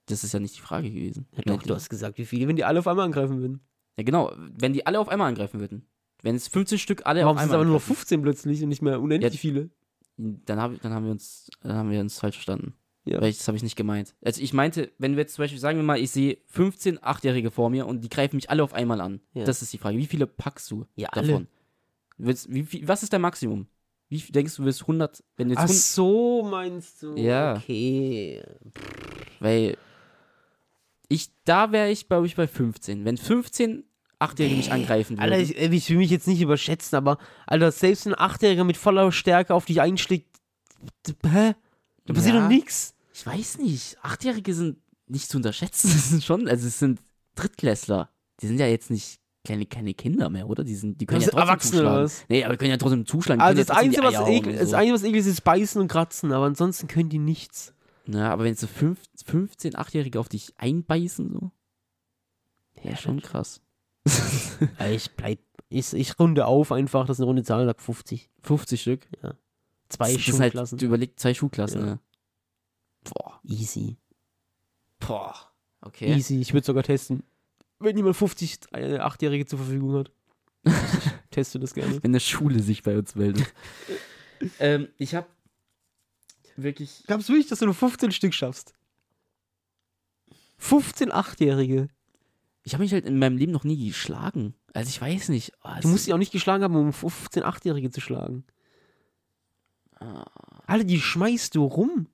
das ist ja nicht die Frage gewesen. Ja, doch, du hast gesagt, wie viele, wenn die alle auf einmal angreifen würden. Ja, genau, wenn die alle auf einmal angreifen würden. Wenn es 15 Stück alle Warum auf sind es einmal aber nur noch angreifen, 15 plötzlich und nicht mehr unendlich Ja. viele? dann, hab, dann haben wir uns, dann haben wir uns falsch verstanden. Ja. Weil ich, das habe ich nicht gemeint. Also ich meinte, wenn wir jetzt zum Beispiel, sagen wir mal, ich sehe 15 Achtjährige vor mir und die greifen mich alle auf einmal an. Ja. Das ist die Frage. Wie viele packst du Ja, davon? Willst, wie, viel- was ist dein Maximum? Wie viel denkst du, willst 100, wenn jetzt Ach 100, so, meinst du? Ja. Okay. weil ich, da wäre ich, glaube ich, bei 15. Wenn 15 Achtjährige mich angreifen würden. Alter, ich, ich will mich jetzt nicht überschätzen, aber Alter, selbst ein Achtjähriger mit voller Stärke auf dich einschlägt, hä? Da passiert Ja. doch nichts. Ich weiß nicht. Achtjährige sind nicht zu unterschätzen. Das sind schon, also es sind Drittklässler. Die sind ja jetzt nicht kleine, keine Kinder mehr, oder? Die, sind, die können Das ja trotzdem Erwachsene, zuschlagen. was? Nee, aber die können ja trotzdem zuschlagen. Also das ja Einzige, was eklig, hauen das so. Einzige, was eklig ist, ist beißen und kratzen, aber ansonsten können die nichts. Ja, aber wenn so fünf, 15, Achtjährige auf dich einbeißen, so. Ja, schon krass. Ja, ich bleib, ich, ich runde auf einfach, das ist eine runde Zahl, sag 50. 50 Stück. Zwei das halt, Schulklassen. du überlegst zwei Schulklassen, Ja. ja. Boah. Easy. Boah. Okay. Easy, ich würde sogar testen. Wenn jemand 50 äh, Achtjährige zur Verfügung hat. Teste das gerne. Wenn eine Schule sich bei uns meldet. ähm, ich hab wirklich. Glaubst du wirklich, dass du nur 15 Stück schaffst? 15 Achtjährige. Ich habe mich halt in meinem Leben noch nie geschlagen. Also ich weiß nicht. Oh, Du musst sie auch nicht geschlagen haben, um 15 Achtjährige zu schlagen. Alle, die schmeißt du rum.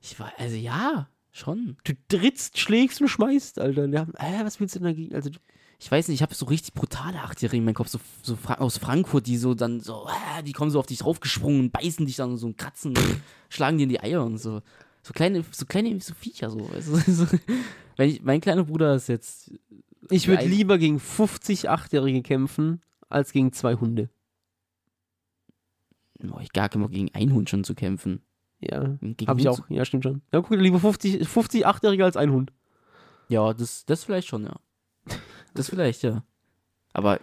Ich war, also ja, schon. Du trittst, schlägst und schmeißt, Alter. Haben, äh, was willst du denn dagegen? Also, Ich weiß nicht, ich habe so richtig brutale Achtjährige in meinem Kopf, so, so Fra aus Frankfurt, die so dann so, äh, die kommen so auf dich draufgesprungen und beißen dich dann so und kratzen und schlagen dir in die Eier und so. So kleine, so kleine so Viecher so. Weißt du? so. Wenn ich, mein kleiner Bruder ist jetzt. ich würde lieber gegen 50 Achtjährige kämpfen, als gegen zwei Hunde. Oh, ich gar keinen Bock gegen einen Hund schon zu kämpfen. Ja, Gegen habe ich auch. Ja, stimmt schon. Ja, guck, lieber 50, 50 Achtjährige als ein Hund. Ja, das, das vielleicht schon, ja. Das vielleicht, ja. Aber.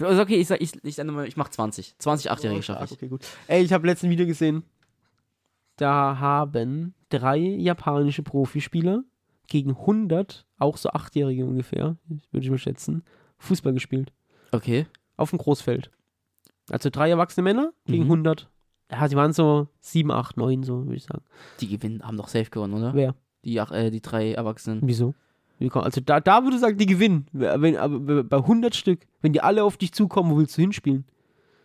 Also okay, ich sag, ich, ich, mal, ich mach 20. 20 Achtjährige schaffe ich. Okay, gut. Ey, ich habe letzten Video gesehen. Da haben drei japanische Profispieler gegen 100, auch so Achtjährige ungefähr, würde ich mal schätzen, Fußball gespielt. Okay. Auf dem Großfeld. Also drei erwachsene Männer gegen Mhm. 100. Ja, die waren so 7, 8, 9, so würde ich sagen. Die gewinnen, haben doch safe gewonnen, oder? Wer? Die, äh, die drei Erwachsenen. Wieso? Also da, da würde ich sagen, die gewinnen. Wenn, aber bei 100 Stück, wenn die alle auf dich zukommen, wo willst du hinspielen?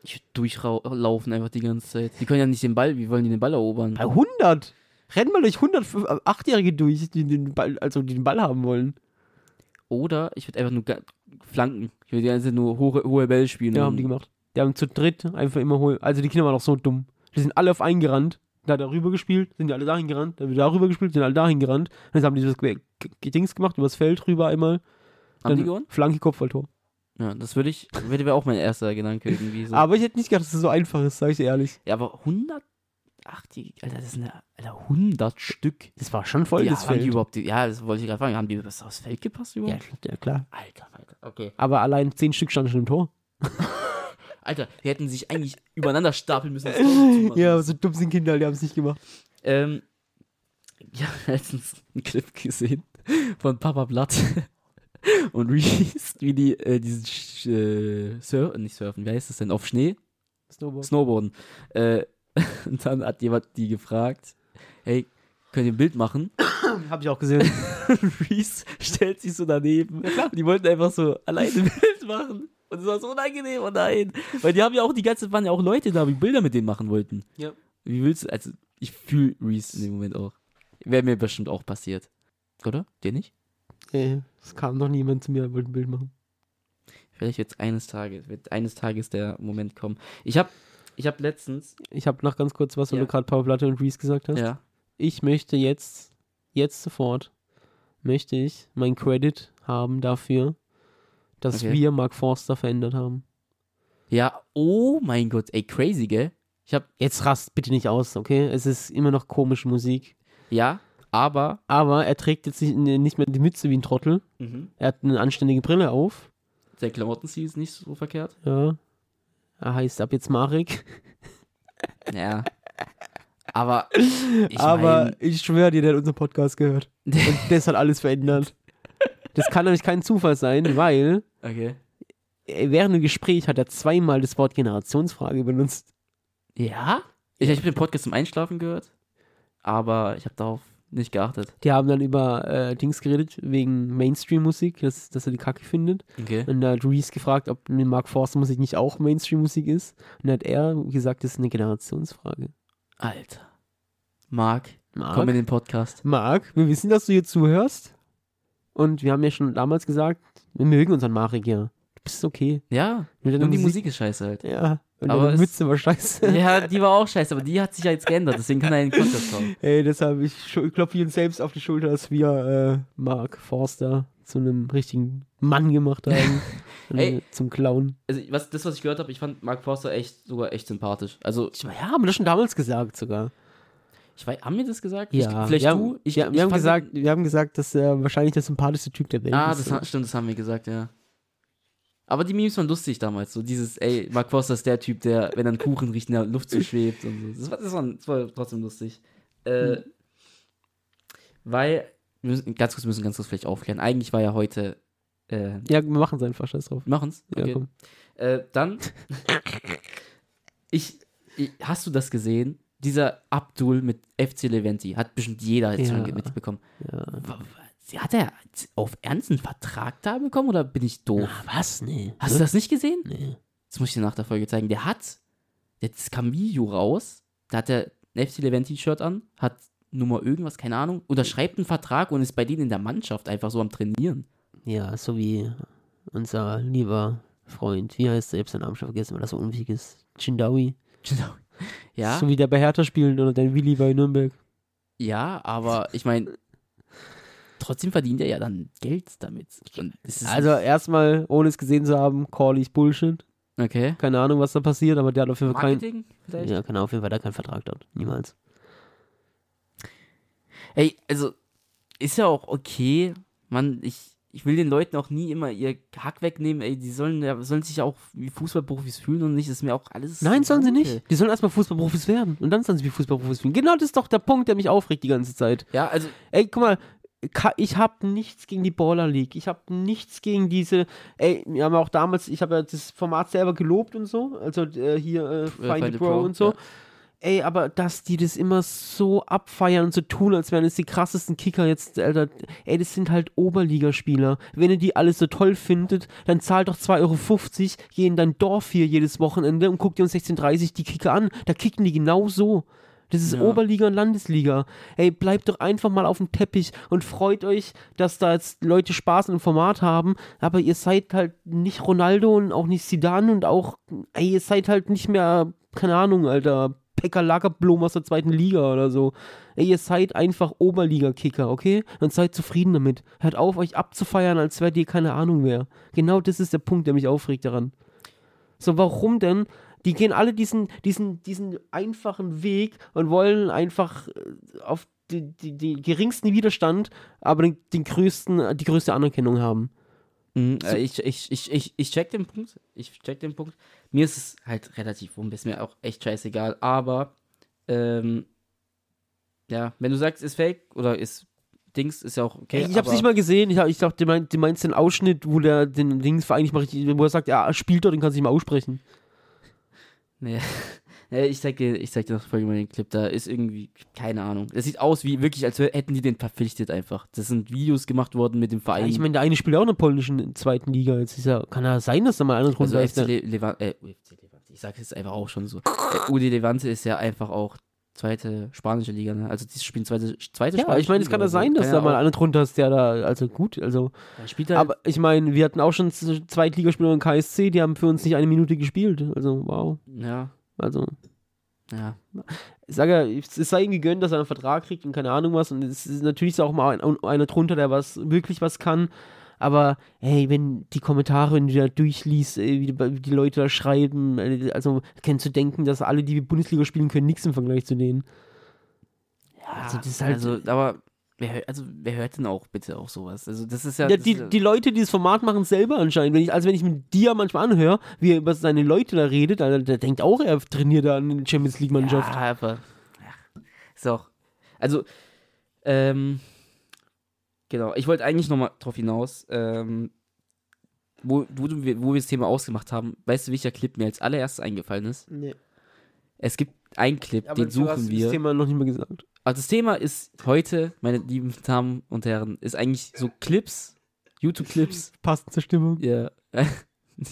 Ich durchlaufen einfach die ganze Zeit. Die können ja nicht den Ball, wie wollen die den Ball erobern? Bei 100? Rennen mal durch 100 F- äh, Achtjährige durch, die den Ball, also die den Ball haben wollen. Oder ich würde einfach nur flanken. Ich würde die ganze Zeit nur hohe, hohe Bälle spielen. Ja, haben die gemacht. Die haben zu dritt einfach immer hohl. Also die Kinder waren auch so dumm. Die sind alle auf einen gerannt. Da hat er rüber gespielt, sind die alle dahin gerannt. Dann wieder darüber gespielt, sind alle dahin gerannt. Dann haben die das Dings gemacht, übers Feld rüber einmal. Haben dann die gewonnen? Flanke, Kopfballtor. Ja, das würde ich, würde wäre auch mein erster Gedanke irgendwie so. Aber ich hätte nicht gedacht, dass es so einfach ist, sag ich dir ehrlich. ja, aber 100? Ach, die, Alter, das ist eine, Alter, 100 Stück. Das war schon voll die, das haben die Feld. überhaupt, die, ja, das wollte ich gerade fragen. Haben die das aufs Feld gepasst Ja, überhaupt? klar, ja, klar. Alter, Alter, okay. Aber allein zehn Stück standen schon im Tor. Alter, die hätten sich eigentlich übereinander stapeln müssen. Ja, aber so dumm sind Kinder, die haben es nicht gemacht. Ähm, ja, letztens einen Clip gesehen von Papa Blatt und Reese, wie die äh, diesen Sch äh, Sur nicht surfen, wie heißt das denn, auf Schnee? Snowboard. Snowboarden. Äh, und dann hat jemand die gefragt, hey, könnt ihr ein Bild machen? Hab ich auch gesehen. Reese stellt sich so daneben. Und die wollten einfach so alleine ein Bild machen. Und es war so unangenehm, oh nein. Weil die haben ja auch die ganze, waren ja auch Leute da, die Bilder mit denen machen wollten. Ja. Wie willst du, also ich fühle Reese in dem Moment auch. Wäre mir bestimmt auch passiert. Oder? Dir nicht? Ey, es kam noch niemand zu mir, wollte ein Bild machen. Vielleicht wird eines Tages, wird eines Tages der Moment kommen. Ich habe ich hab letztens, Ich habe noch ganz kurz was, weil Ja. du gerade Papa Platte und Reese gesagt hast. ja, Ich möchte jetzt, jetzt sofort, möchte ich mein Credit haben dafür, dass Okay. wir Mark Forster verändert haben. ja, oh mein Gott, ey, crazy, gell? Ich habe, Jetzt rast bitte nicht aus, okay? Es ist immer noch komische Musik. ja, aber, Aber er trägt jetzt nicht, nicht mehr die Mütze wie ein Trottel. mhm. Er hat eine anständige Brille auf. der Klamottenstil ist nicht so verkehrt. Ja. Er heißt ab jetzt Marek. Ja. Aber, ich Aber mein, ich schwöre dir, der hat unseren Podcast gehört. Und das hat alles verändert. Das kann nämlich kein Zufall sein, weil okay. äh, während dem Gespräch hat er zweimal das Wort Generationsfrage benutzt. Ja? Ich, ich habe den Podcast zum Einschlafen gehört, aber ich habe darauf nicht geachtet. Die haben dann über äh, Dings geredet, wegen Mainstream-Musik, dass, dass er die Kacke findet. Okay. Und da hat Reese gefragt, ob Mark Forster Musik nicht auch Mainstream-Musik ist. Und dann hat er gesagt, das ist eine Generationsfrage. Alter. Marc, Mark, komm in den Podcast. Mark, wir wissen, dass du hier zuhörst. Und wir haben ja schon damals gesagt, wir mögen unseren Marek ja. Du bist okay. Ja, nur die Musik ist scheiße halt. Ja. Und Aber deine Mütze war scheiße. Ja, die war auch scheiße, aber die hat sich ja jetzt geändert, deswegen kann er in den Podcast kommen. Ey, deshalb, ich klopfe uns selbst auf die Schulter, dass wir äh, Mark Forster zu einem richtigen Mann gemacht haben. Und, Ey. äh, Zum Clown. Also, was, das, was ich gehört habe, ich fand Mark Forster echt sogar echt sympathisch. Also, Ich ja, haben wir das schon damals gesagt sogar. Ich weiß, haben wir das gesagt? Ja, ich, vielleicht wir du? Haben, Ich, ja, ich wir, haben fand- gesagt, wir haben gesagt, dass er wahrscheinlich der sympathischste Typ der Welt Ah, ist. das ha- stimmt, das haben wir gesagt, ja. Aber die Memes waren lustig damals. So dieses, ey, Mark Forster ist der Typ, der, wenn er einen Kuchen riecht, in der Luft so schwebt und so. Das war, das war, das war trotzdem lustig. Äh, Weil, wir müssen, ganz kurz, wir müssen ganz kurz vielleicht aufklären. Eigentlich war ja heute, äh, ja, wir machen es einfach, scheiß drauf. wir machen's? Ja, Okay. komm. Äh, dann, ich, ich, hast du das gesehen? Dieser Abdul mit FC Leventi hat bestimmt jeder jetzt Ja. schon mitbekommen. Ja. Hat er auf Ernst einen Vertrag da bekommen oder bin ich doof? Na, was? Nee. Hast du das nicht gesehen? Nee. Das muss ich dir nach der Folge zeigen. Der hat, jetzt kam Video raus, da hat er ein FC Leventi-Shirt an, hat Nummer irgendwas, keine Ahnung, unterschreibt einen Vertrag und ist bei denen in der Mannschaft einfach so am Trainieren. Ja, so wie unser lieber Freund, wie heißt der? Ich hab seinen Namen schon vergessen, weil das so unwichtig ist. Chindawi. Genau. Ja, So wie der bei Hertha spielt oder dein Willi bei Nürnberg. ja, aber ich meine, trotzdem verdient er ja dann Geld damit. Also erstmal, ohne es gesehen zu haben, Corley ist Bullshit. okay. Keine Ahnung, was da passiert, aber der hat auf jeden Fall keinen. Vielleicht? Ja, kann auf jeden Fall da keinen Vertrag dort. Niemals. Ey, also ist ja auch okay. Man, ich, ich will den Leuten auch nie immer ihr Hack wegnehmen. Ey, die sollen, ja, sollen sich auch wie Fußballprofis fühlen und nicht. Das ist mir auch alles. Nein, sollen sie nicht. Die sollen erstmal Fußballprofis werden. Und dann sollen sie wie Fußballprofis fühlen. Genau das ist doch der Punkt, der mich aufregt die ganze Zeit. Ja, also Ey, guck mal, ich habe nichts gegen die Baller League. Ich habe nichts gegen diese. Ey, wir haben auch damals, ich habe ja das Format selber gelobt und so. Also äh, hier äh, Find, the Pro Pro, und so. ja. Ey, aber dass die das immer so abfeiern und so tun, als wären es die krassesten Kicker jetzt, Alter, ey, das sind halt Oberligaspieler. Wenn ihr die alles so toll findet, dann zahlt doch 2,50 Euro, geh in dein Dorf hier jedes Wochenende und guck dir um 16.30 die Kicker an. Da kicken die genau so. Das ist Ja. Oberliga und Landesliga. Ey, bleibt doch einfach mal auf dem Teppich und freut euch, dass da jetzt Leute Spaß dem Format haben, aber ihr seid halt nicht Ronaldo und auch nicht Zidane und auch, ey, ihr seid halt nicht mehr, keine Ahnung, Alter, Pekka Lagerblom aus der zweiten Liga oder so. Ey, ihr seid einfach Oberliga-Kicker, okay? Und seid zufrieden damit. Hört auf, euch abzufeiern, als wärt ihr keine Ahnung mehr. Genau das ist der Punkt, der mich aufregt daran. So, warum denn? Die gehen alle diesen, diesen, diesen einfachen Weg und wollen einfach äh, auf die, die, die geringsten Widerstand, aber den, den größten, die größte Anerkennung haben. Mhm, äh, ich, ich, ich, ich, ich check den Punkt. Ich check den Punkt. Mir ist es halt relativ wumpe, ist mir auch echt scheißegal. Aber, ähm, ja, wenn du sagst, ist fake oder ist Dings, ist ja auch okay. ich hab's nicht mal gesehen. Ich, hab, ich dachte, du meinst, du meinst den Ausschnitt, wo der den Dingsverein nicht mal richtig, wo er sagt, ja, spielt dort, den kannst du nicht mal aussprechen. Nee. Nee, ich zeig dir, ich zeig dir noch folgend mal den Clip, da ist irgendwie, keine Ahnung. Es sieht aus wie wirklich, als hätten die den verpflichtet einfach. Das sind Videos gemacht worden mit dem Ja, Verein. ich meine, der eine spielt auch in der polnischen zweiten Liga. Jetzt ist ja, kann ja sein, dass da mal einer drunter also ist. FC der- Le Levante, äh, Levante, ich sag jetzt einfach auch schon so. Äh, UD Levante ist ja einfach auch zweite spanische Liga, ne? Also die spielen zweite, zweite Ja, spanische ich meine, es kann ja sein, dass da ja mal einer drunter ist, der da, also gut, also. Er spielt halt, Aber ich meine, wir hatten auch schon Zweitligaspieler im KSC, die haben für uns nicht eine Minute gespielt. Also, wow. ja, Also, ja. ich sage ja, es sei ihm gegönnt, dass er einen Vertrag kriegt und keine Ahnung was. Und es ist natürlich auch mal ein, einer drunter, der was wirklich was kann. Aber hey, wenn die Kommentare, wenn du da durchliest, ey, wie, die, Leute da schreiben, äh, also kennst du denken, dass alle, die Bundesliga spielen können, nichts im Vergleich zu denen. Ja, Also das ist halt- also, aber, wer, also, wer hört denn auch bitte auch sowas? Also, das ist ja. Ja, das die, ist die Leute, die das Format machen, selber anscheinend. Wenn ich, also wenn ich mit dir manchmal anhöre, wie er über seine Leute da redet, der, der denkt auch, er trainiert da eine Champions League-Mannschaft. Ja, aber, ja, ist auch, also, ähm, genau, ich wollte eigentlich nochmal drauf hinaus, ähm, wo, wo, wo wir das Thema ausgemacht haben, weißt du, welcher Clip mir als allererstes eingefallen ist? Nee. Es gibt einen Clip, Aber den du suchen hast wir. das Thema noch nicht mal gesagt. Also das Thema ist heute, meine lieben Damen und Herren, ist eigentlich so Clips, YouTube-Clips, Passend zur Stimmung. ja,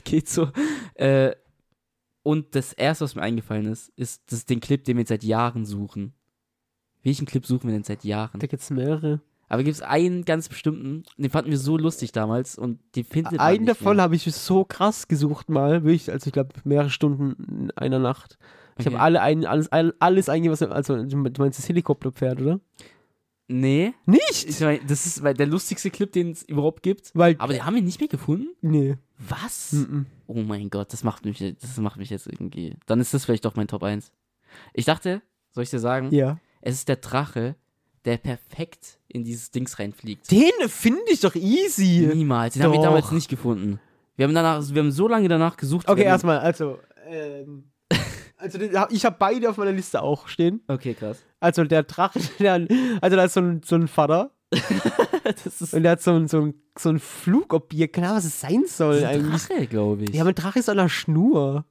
geht so. Äh, und das erste, was mir eingefallen ist, ist das, den Clip, den wir seit Jahren suchen. Welchen Clip suchen wir denn seit Jahren? Da gibt's mehrere. Aber gibt es einen ganz bestimmten, den fanden wir so lustig damals und den findet Einen davon mehr. habe ich so krass gesucht mal, wirklich, also ich glaube mehrere Stunden in einer Nacht. Ich Okay. habe alle ein, alles, all- alles eingegeben, was, also du meinst das Helikopterpferd, oder? Nee, Nicht! ich mein, das ist der lustigste Clip, den es überhaupt gibt. Weil, Aber den haben wir nicht mehr gefunden. nee. Was? Mhm. Oh mein Gott, das macht mich, das macht mich jetzt irgendwie. Dann ist das vielleicht doch mein Top 1. Ich dachte, soll ich dir sagen, Ja. es ist der Drache, der perfekt in dieses Dings reinfliegt. Den finde ich doch easy. Niemals, den haben wir Doch. damals nicht gefunden. Wir haben danach, wir haben so lange danach gesucht. Okay, erstmal, also, ähm, also ich habe beide auf meiner Liste auch stehen. Okay, krass. Also der Drache, der, also da ist so ein, so ein Vater Das ist und der hat so ein, so ein, so ein Flugobjekt, keine Ahnung, was es sein soll ein eigentlich. Drache, glaube ich. Ja, aber ein Drache ist an der Schnur.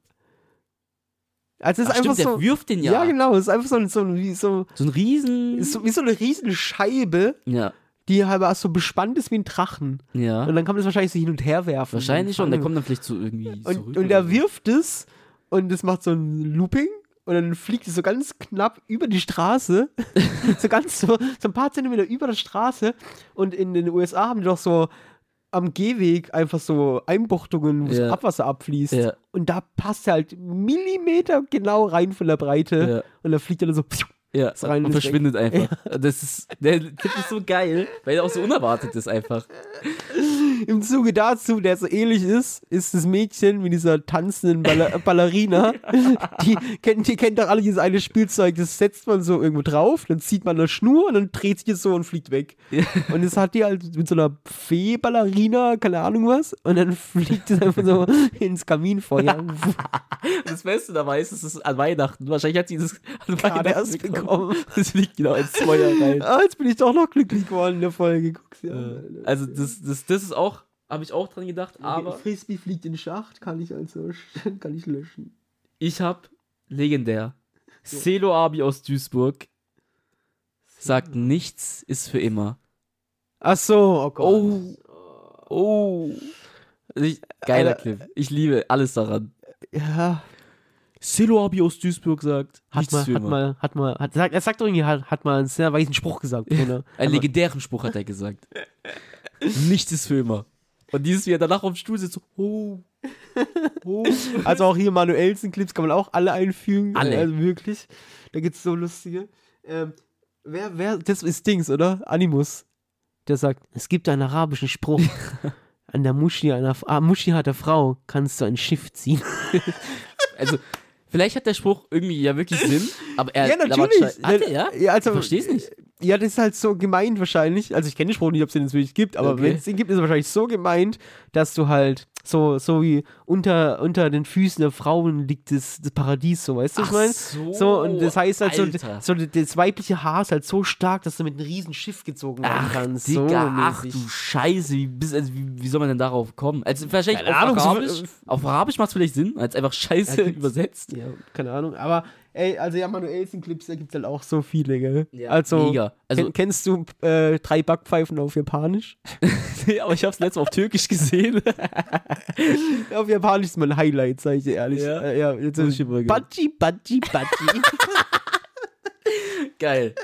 Also es ist Ach, einfach stimmt, so. der wirft den ja. Ja, genau, es ist einfach so, ein- so, ein- so, So ein Riesen. ist so wie so eine riesen Scheibe, ja, die halt so bespannt ist wie ein Drachen. ja. Und dann kann man das wahrscheinlich so hin und her werfen. Wahrscheinlich schon. Der kommt dann vielleicht so irgendwie Und, und er wirft es und es macht so ein Looping und dann fliegt es so ganz knapp über die Straße. so ganz so, so ein paar Zentimeter über der Straße. Und in den USA haben die doch so am Gehweg einfach so Einbuchtungen, wo so Ja. Abwasser abfließt. Ja. Und da passt er halt Millimeter genau rein von der Breite. Ja. Und da fliegt er dann so. Ja, Ist rein und und verschwindet einfach. Das ist, der Tipp ist so geil, weil er auch so unerwartet ist einfach. Im Zuge dazu, der so ähnlich ist, ist das Mädchen mit dieser tanzenden Baller Ballerina. Die kennt, die kennt doch alle dieses eine Spielzeug, das setzt man so irgendwo drauf, dann zieht man eine Schnur und dann dreht sich es so und fliegt weg. Und das hat die halt mit so einer Fee-Ballerina, keine Ahnung was, und dann fliegt es einfach so ins Kaminfeuer. Das Beste dabei ist, es ist an Weihnachten. Wahrscheinlich hat sie das an Gerade Weihnachten erst bekommen. Das liegt genau ins Feuer rein. ah, jetzt bin ich doch noch glücklich geworden in der Folge. Guck's ja. Also das, das, das ist auch, habe ich auch dran gedacht, aber Frisbee fliegt in den Schacht, kann ich also kann ich löschen. ich habe legendär Celo Abi aus Duisburg sagt, nichts ist für immer. Ach so, oh Gott. Oh. Oh. Also ich, geiler Alter. Clip. Ich liebe alles daran. Ja, Celo Abi aus Duisburg sagt, hat nichts mal, für hat immer. mal, hat mal, hat, sagt, er sagt doch irgendwie, hat, hat mal einen sehr weichen Spruch gesagt. Oder? Einen legendären Spruch hat er gesagt. nichts ist für immer. Und dieses, wie er danach auf dem Stuhl sitzt, so, oh. oh. Also auch hier Manuelsen-Clips kann man auch alle einfügen. Alle. Also wirklich. Da gibt's so lustige. Ähm, wer, wer, das ist Dings, oder? Animus. Der sagt, es gibt einen arabischen Spruch. An der Muschi einer ah, Muschi hat der Frau kannst du ein Schiff ziehen. Also, vielleicht hat der Spruch irgendwie ja wirklich Sinn, aber er ja, natürlich. sche- Hat er, ja? ja also, Ich versteh's nicht. Ja, das ist halt so gemeint wahrscheinlich. Also ich kenne den Spruch nicht, ob es den jetzt wirklich gibt, aber Okay. wenn es den gibt, ist er wahrscheinlich so gemeint, dass du halt so, so wie unter, unter den Füßen der Frauen liegt das, das Paradies, so weißt du, was ich meine? so, So, und das heißt halt so, Alter. so das weibliche Haar ist halt so stark, dass du mit einem riesen Schiff gezogen werden Ach, kannst. Digga, so ach mäßig. du Scheiße, wie, bist, also, wie, wie soll man denn darauf kommen? Also wahrscheinlich Keine auf Ahnung, so- Arabisch, auf Arabisch macht es vielleicht Sinn, als einfach Scheiße Ja, übersetzt. Ja, keine Ahnung. Aber ey, also ja, Manuelsen-Clips, da gibt es halt auch so viele, gell? Ja, also, mega. Also- ken, kennst du äh, drei Backpfeifen auf Japanisch? Nee, aber ich hab's letztes Mal auf Türkisch gesehen. auf Japanisch ist mein Highlight, sag ich dir ehrlich. Ja? Äh, ja jetzt Muss ich immer. Bachi, Bachi, Bachi. Geil.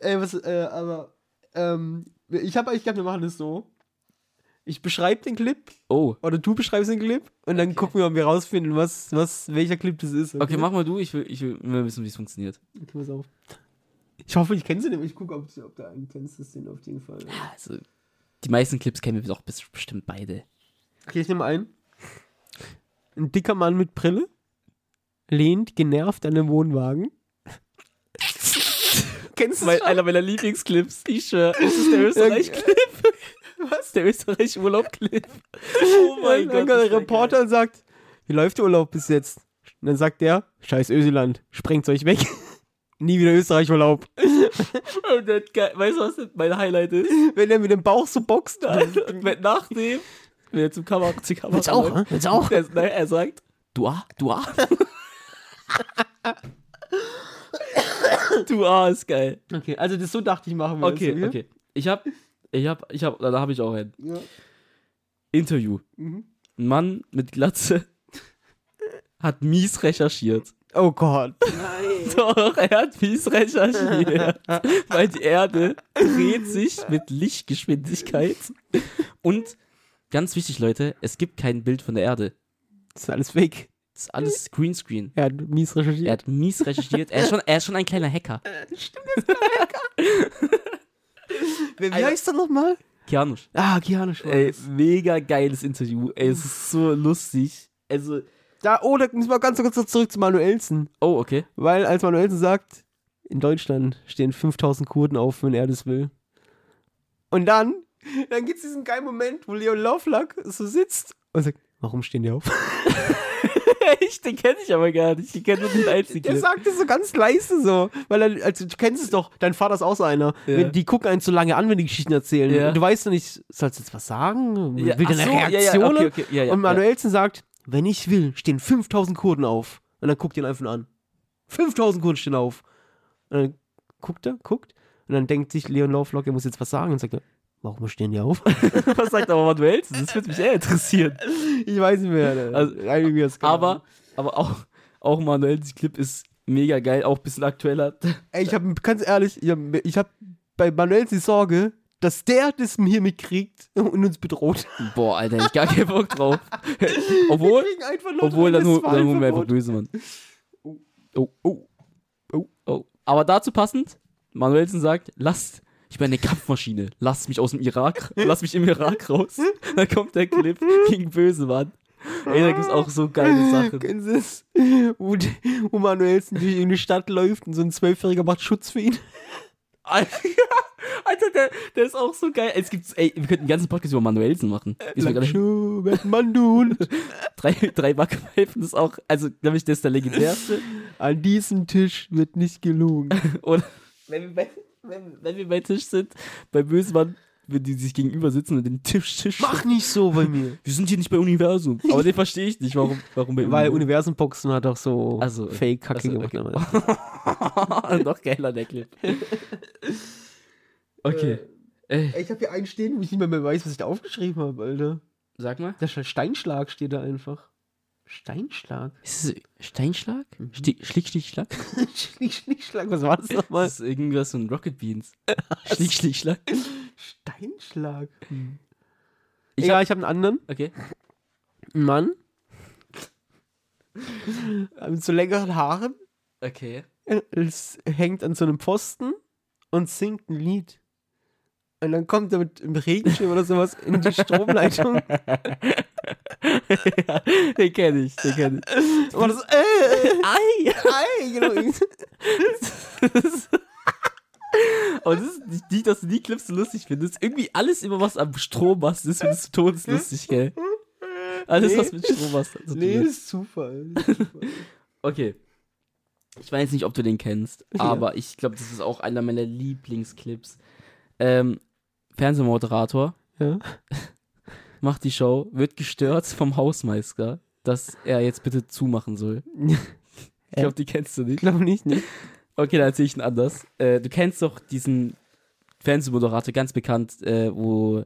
ey, was, äh, aber, ähm, ich habe eigentlich gedacht, wir machen das so. Ich beschreibe den Clip Oh. oder du beschreibst den Clip und dann gucken wir, ob wir rausfinden, was, was, welcher Clip das ist. Okay, mach mal du, ich will, ich will mal wissen, wie es funktioniert. Okay, pass auf. Ich hoffe, ich kenne sie nicht. Ich gucke, ob, ob du einen kennst, das den auf jeden Fall. Also, die meisten Clips kennen wir doch bestimmt beide. Okay, ich nehme einen. Ein dicker Mann mit Brille lehnt genervt an einem Wohnwagen. Kennst du das einer meiner Lieblingsclips, ich schwör. Das ist der Österreich-Clip. Was? Der Österreich-Urlaub-Clip. Oh mein Gott. der ist der Reporter und sagt, wie läuft der Urlaub bis jetzt? Und dann sagt der, scheiß Öseland, sprengt euch weg. Nie wieder Österreich-Urlaub. geil. Geil- Weißt du, was mein Highlight ist? Wenn er mit dem Bauch so boxt. Und wenn nach dem, wenn er zum Kamera, zur Kamera Willst auch, läuft? Willst auch? Er, nein, er sagt, du A, du A. du A ist geil. Okay, also das so dachte ich, machen wir Okay, das, okay. Ich hab, ich hab, ich hab, da habe ich auch ein Ja. Interview. Mhm. Ein Mann mit Glatze hat mies recherchiert. Oh Gott. Doch, er hat mies recherchiert. weil die Erde dreht sich mit Lichtgeschwindigkeit. Und ganz wichtig, Leute, es gibt kein Bild von der Erde. Das ist alles fake. Das ist alles Greenscreen. Er hat mies recherchiert. Er hat mies recherchiert. Er ist schon, er ist schon ein kleiner Hacker. Wer, wie Alter. heißt er nochmal? Kianusch. Ah, Keanu Ey, mega geiles Interview. Ey, es ist so lustig. Also, Da, oh, da müssen wir ganz kurz zurück zu Manuelsen. oh, okay. Weil als Manuelsen sagt, in Deutschland stehen 5000 Kurden auf, wenn er das will. Und dann, dann gibt es diesen geilen Moment, wo Leon Lauflack so sitzt und sagt, warum stehen die auf? ich, den kenne ich aber gar nicht. Ich kenne nur den einzigen. Der sagt es so ganz leise so, weil er, also du kennst es doch, dein Vater ist auch so einer. Ja. Die gucken einen zu lange an, wenn die Geschichten erzählen. Ja. Du weißt noch nicht, sollst du jetzt was sagen? Ja, Will der ach eine so, ja, ja, Reaktion? okay, okay, und. Manuelsen sagt, wenn ich will, stehen 5000 Kurden auf. Und dann guckt ihn einfach an. 5000 Kurden stehen auf. Und dann guckt er, guckt. Und dann denkt sich Leon Lauflock, er muss jetzt was sagen. Und sagt warum stehen die auf? Was sagt aber Manuelsen? Das würde mich eher interessieren. ich weiß nicht mehr. Also, keine Ahnung. Aber, aber auch, auch Manuelsens Clip ist mega geil, auch ein bisschen aktueller. Ey, ich habe ganz ehrlich, ich habe hab bei Manuel die Sorge, dass der das hier mitkriegt und uns bedroht. Boah, Alter, ich gar keinen Bock drauf. obwohl, obwohl, dann, holen wir einfach böse, Mann. Oh, oh, oh, oh. Aber dazu passend, Manuelsen sagt, lasst, ich bin eine Kampfmaschine, lasst mich aus dem Irak, lasst mich im Irak raus. Dann kommt der Clip gegen böse, Mann. Ey, da gibt's auch so geile Sachen. Kennen Sie das? Wo, wo Manuelsen durch irgendeine Stadt läuft und so ein Zwölfjähriger macht Schutz für ihn. Alter, Alter, der, der ist auch so geil. Es gibt, ey, wir könnten einen ganzen Podcast über Manuelsen machen. Ist mir gerade- Langschuh, wird man tun. drei, drei Backpfeifen ist auch, also, glaube ich, das ist der legendärste. An diesem Tisch wird nicht gelogen. Und wenn bei, wenn, wenn wir bei Tisch sind, bei Bösemann, wenn die sich gegenüber sitzen und den Tisch, Tisch Mach nicht so bei mir. Wir sind hier nicht bei Universum. Aber den verstehe ich nicht, warum, warum bei Weil Universum-Boxen hat auch so Also, Fake-Kacke also, gemacht. okay. damals. Noch geiler, der Clip. Okay. Äh, ich habe hier einen stehen, wo ich nicht mehr, mehr weiß, was ich da aufgeschrieben habe, Alter. sag mal. Der Steinschlag steht da einfach. Steinschlag? Ist es Steinschlag? Sti Schlick, Schlick, Schlag? Schlick, Schlickschlag, was war das nochmal? Das ist irgendwas von Rocket Beans. Schlick, Schlick, Schlag. Steinschlag. Ich Ich ja, hab- ich habe einen anderen. Okay. Ein Mann. Mit so längeren Haaren. Okay. Es hängt an so einem Pfosten und singt ein Lied. Und dann kommt er mit einem Regenschirm oder sowas in die Stromleitung. den kenne ich, den kenne ich. Und das, äh, Ei! ei, genau. Aber das ist nicht, dass du die Clips so lustig findest. Irgendwie alles immer, was am Strom machst, ist findest du todeslustig, gell? Alles, Nee. was mit Strom hast. zu tun Nee, hat. das ist Zufall. Okay. Ich weiß nicht, ob du den kennst, Ja. aber ich glaube, das ist auch einer meiner Lieblingsclips. Ähm, Fernsehmoderator ja. macht die Show, wird gestört vom Hausmeister, dass er jetzt bitte zumachen soll. Ich glaube, die kennst du Ich nicht. glaube nicht, ne? Okay, dann erzähle ich ihn anders. Äh, du kennst doch diesen Fernsehmoderator, ganz bekannt, äh, wo,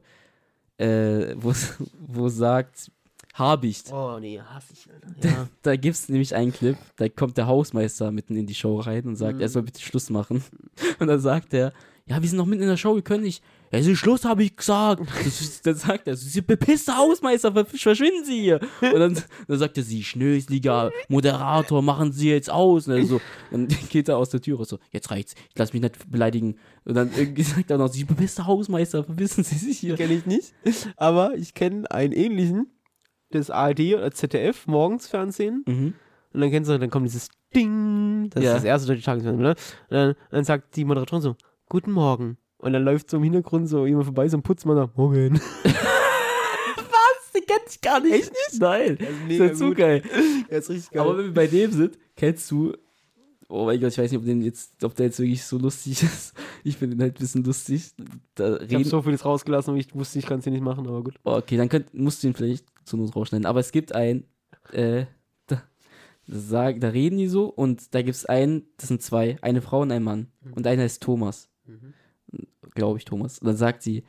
äh, wo, wo sagt, Habicht. Oh, nee, hasse ich, Alter. Ja. Da gibt es nämlich einen Clip, da kommt der Hausmeister mitten in die Show rein und sagt, Mhm. er soll bitte Schluss machen. Und dann sagt er, ja, wir sind noch mitten in der Show, wir können nicht. Ja, so Schluss habe ich gesagt. Das ist- dann sagt er, Sie bepisste Hausmeister, ver- verschwinden Sie hier. Und dann, dann sagt er, Sie Schnösliger Moderator, machen Sie jetzt aus. Und dann, so, dann geht er aus der Tür und so, jetzt reicht's, ich lass mich nicht beleidigen. Und dann sagt er noch, Sie bepisste Hausmeister, verwissen Sie sich hier. kenne ich nicht. Aber ich kenne einen ähnlichen. Das ARD oder ZDF, morgens Fernsehen. Mhm. Und dann kennst du, dann kommt dieses Ding. Das Ja. ist das erste deutsche Tagesfernsehen, ne? Und dann, dann sagt die Moderatorin so, Guten Morgen. Und dann läuft so im Hintergrund so jemand vorbei, so ein Putzmann sagt, Morgen. Den kenn ich gar nicht. Echt nicht? Nein. Das ist Das mega ja zu geil. Ja, ist richtig geil. Aber wenn wir bei dem sind, kennst du. Oh mein Gott, ich weiß nicht, ob, den jetzt, ob der jetzt wirklich so lustig ist. Ich finde den halt ein bisschen lustig. Da ich habe so vieles rausgelassen, aber ich wusste, ich kann es hier nicht machen, aber gut. oh, okay, dann könnt, musst du ihn vielleicht zu Not rausschneiden. Aber es gibt einen, äh, da, sag, da reden die so und da gibt es einen, das sind zwei, eine Frau und ein Mann. Und einer ist Thomas. Glaube ich, Thomas. Und dann sagt sie,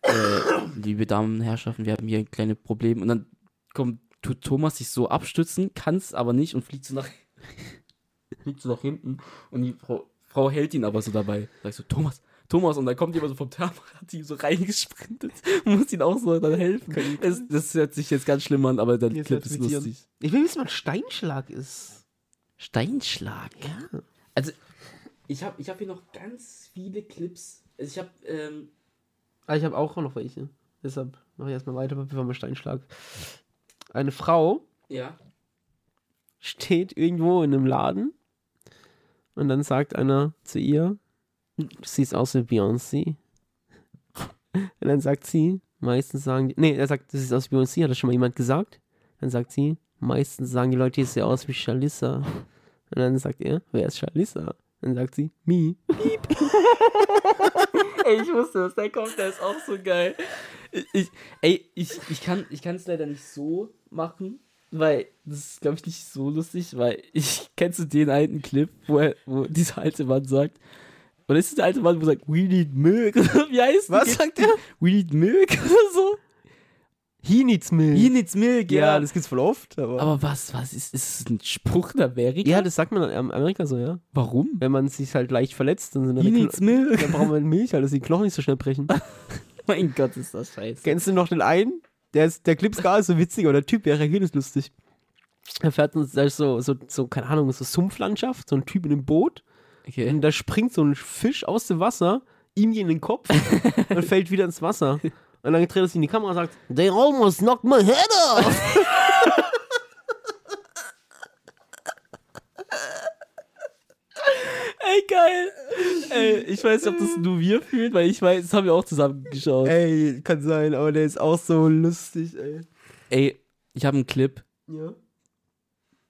äh, liebe Damen und Herrschaften, wir haben hier ein kleines Problem. Und dann kommt, tut Thomas sich so abstützen, kann es aber nicht und fliegt so nach, fliegt so nach hinten. Und die Frau, Frau hält ihn aber so dabei. Sag ich so, Thomas, Thomas. Und dann kommt jemand so vom Thermorat, die so reingesprintet und muss ihn auch so dann helfen. Das, das hört sich jetzt ganz schlimm an, aber der Jetzt Clip ist lustig. Ich will wissen, was Steinschlag ist. Steinschlag. Ja. Also, ich habe ich hab hier noch ganz viele Clips. Also, ich habe, ähm, Ah, ich habe auch noch welche. Deshalb mache ich erstmal weiter, bevor wir Steinschlag. Eine Frau ja. steht irgendwo in einem Laden und dann sagt einer zu ihr, du siehst aus wie Beyoncé. Und dann sagt sie, meistens sagen die, nee, er sagt, du siehst aus wie Beyoncé, hat das schon mal jemand gesagt? Dann sagt sie, meistens sagen die Leute, ich sehe aus wie Shalissa. Und dann sagt er, wer ist Shalissa? Dann sagt sie, me. Ey, ich wusste, dass der kommt, der ist auch so geil. Ich, ich, ey, ich, ich kann es leider nicht so machen, weil das ist, glaube ich, nicht so lustig, weil ich, kennst du den alten Clip, wo, er, wo dieser alte Mann sagt, oder ist es der alte Mann, wo er sagt, we need milk, wie heißt Was sagt er? We need milk, oder so? He needs milk. He needs milk, ja. ja, das gibt's voll oft, aber. Aber was, was ist, ist es ein Spruch in Amerika? ja, das sagt man in Amerika so, ja. Warum? Wenn man sich halt leicht verletzt, dann sind He dann, needs milk. dann braucht man Milch, halt, dass die Knochen nicht so schnell brechen. mein Gott, ist das scheiße. Kennst du noch den einen? Der, ist, der Clip ist gar nicht so witzig, aber der Typ, der reagiert ist lustig. Er fährt uns, da ist so, so, so, keine Ahnung, so Sumpflandschaft, so ein Typ in einem Boot Okay. und da springt so ein Fisch aus dem Wasser, ihm in den Kopf und fällt wieder ins Wasser. Und dann dreht er sich in die Kamera und sagt, They almost knocked my head off. Ey, geil. Ey, ich weiß nicht, ob das nur wir fühlen, weil ich weiß, das haben wir auch zusammen geschaut. ey, kann sein, aber der ist auch so lustig, ey. Ey, ich habe einen Clip. Ja.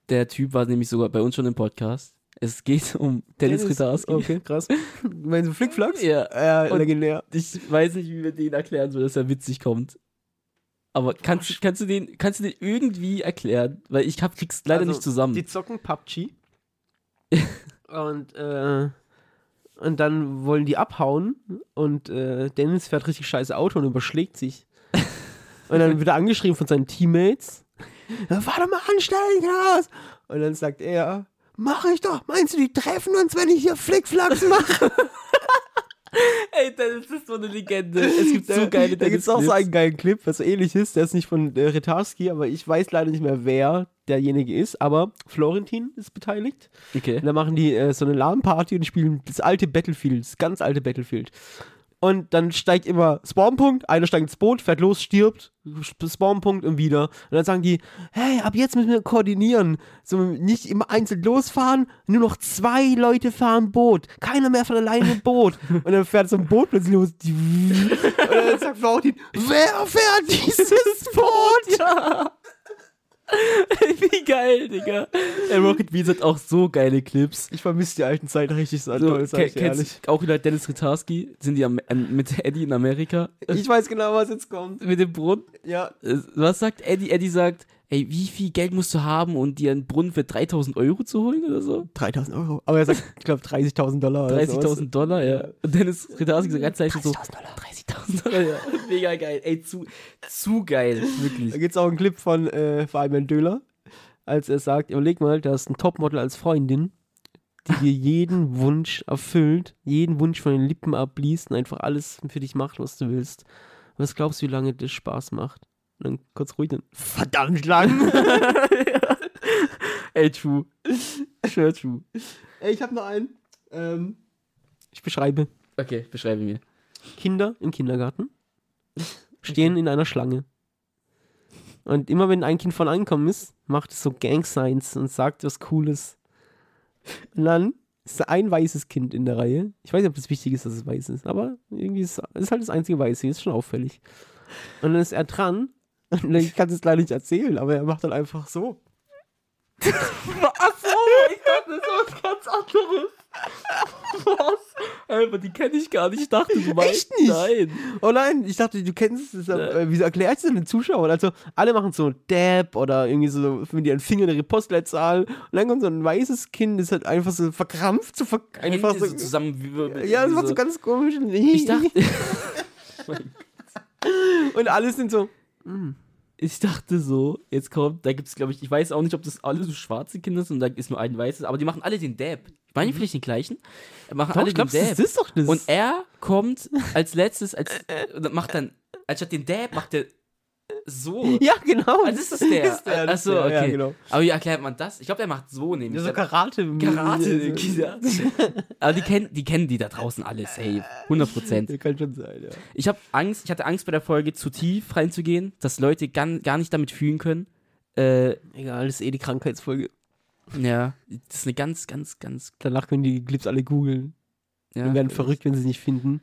Der Typ war nämlich sogar bei uns schon im Podcast. Es geht um Dennis, Ritarski. Okay, krass. Meinst du Flickflacks? Ja. Ja, Und- legendär. Ich weiß nicht, wie wir den erklären, so dass er witzig kommt. Aber kannst, kannst, du den, kannst du den irgendwie erklären? Weil ich hab, krieg's leider Also, nicht zusammen. Die zocken PUBG. und, äh, und dann wollen die abhauen und äh, Dennis fährt richtig scheiße Auto und überschlägt sich. und dann wird er angeschrieben von seinen Teammates. "Ja, Fahr doch mal anstellen, Klaus! Und dann sagt er, mach ich doch. Meinst du, die treffen uns, wenn ich hier Flickflacks mache? Ey, Dennis ist so eine Legende. Es gibt so geile Da gibt es auch so einen geilen Clip, was so ähnlich ist. Der ist nicht von äh, Retarski, aber ich weiß leider nicht mehr, wer derjenige ist. Aber Florentin ist beteiligt. Okay. Und dann machen die äh, so eine LAN-Party und spielen das alte Battlefield, das ganz alte Battlefield. Und dann steigt immer Spawnpunkt, einer steigt ins Boot, fährt los, stirbt, Sp- Spawnpunkt und wieder. Und dann sagen die, hey, ab jetzt müssen wir koordinieren. So nicht immer einzeln losfahren, nur noch zwei Leute fahren Boot. Keiner mehr von alleine im Boot. Und dann fährt so ein Boot plötzlich los. Und dann sagt Florentin, wer fährt dieses Boot? Ja. Wie geil, Digga. Ey, Rocket Beans hat auch so geile Clips. Ich vermisse die alten Zeiten richtig so, So, toll, sag ich ehrlich. auch wieder Dennis Ritarski, sind die am, an, mit Eddie in Amerika. Ich weiß genau, was jetzt kommt. Mit dem Brunnen. Ja, Äh, Was sagt Eddie? Eddie sagt, ey, wie viel Geld musst du haben, um dir einen Brunnen für 3000 Euro zu holen oder so? 3000 Euro. Aber er sagt, ich glaube, 30.000 Dollar. oder 30.000 sowas. Dollar, ja. Und Dennis Ritarski sagt ganz leicht so, 30.000 Dollar. 30.000 Dollar, ja. Mega geil. Ey, zu, zu geil. Da Wirklich. gibt es auch einen Clip von äh, Fabian Döhler, als er sagt, überleg mal, da ist ein Topmodel als Freundin, die dir jeden Wunsch erfüllt, jeden Wunsch von den Lippen abliest und einfach alles für dich macht, was du willst. Was glaubst du, wie lange das Spaß macht? Und dann kurz ruhig, dann verdammt lang. Ey, true. Sure, true. Ey, ich habe noch einen. Ähm, ich beschreibe. Okay, beschreibe mir. Kinder im Kindergarten stehen in einer Schlange. Und immer wenn ein Kind von angekommen ist, macht es so Gang-Signs und sagt was Cooles. Und dann ist ein weißes Kind in der Reihe. Ich weiß nicht, ob das wichtig ist, dass es weiß ist, aber irgendwie ist es halt das einzige Weiße, ist schon auffällig. Und dann ist er dran. Ich kann es leider nicht erzählen, aber er macht dann einfach so. Achso, ich dachte, das war was ganz anderes. Was? Aber die kenne ich gar nicht. Ich dachte, du meinst. Echt nicht? Nein. Oh nein, ich dachte, du kennst es. Äh, wieso erklärst du den Zuschauern? Also, alle machen so Dab oder irgendwie so mit ihren Fingern ihre Postleitzahl. Und dann kommt so ein weißes Kind, das halt einfach so verkrampft, so ver einfach Hände so. so zusammen. Wie, ja, das macht so ganz komisch. Ich dachte, Und alle sind so. Ich dachte so, jetzt kommt, da gibt es, glaube ich, ich weiß auch nicht, ob das alle so schwarze Kinder sind und da ist nur ein weißes, aber die machen alle den Dab. Ich meine vielleicht den gleichen. Machen Doch, alle ich glaube, den das Dab. ist doch das. Und er kommt als letztes, als und macht dann, anstatt den Dab, macht er so. ja, genau. Das ist der. Das ist der, ist Achso, der, ja, okay. genau. Aber wie erklärt man das? Ich glaube, der macht so nämlich. Ja, so Karate. Karate. Ja, Aber die kennen, die kennen die da draußen alle safe. 100 Prozent. Ja, kann schon sein, ja. Ich habe Angst, ich hatte Angst bei der Folge zu tief reinzugehen, dass Leute gar, gar nicht damit fühlen können. Äh, Egal, das ist eh die Krankheitsfolge. ja, das ist eine ganz, ganz, ganz. Danach können die Clips alle googeln. Ja, und werden verrückt, wenn sie es nicht finden.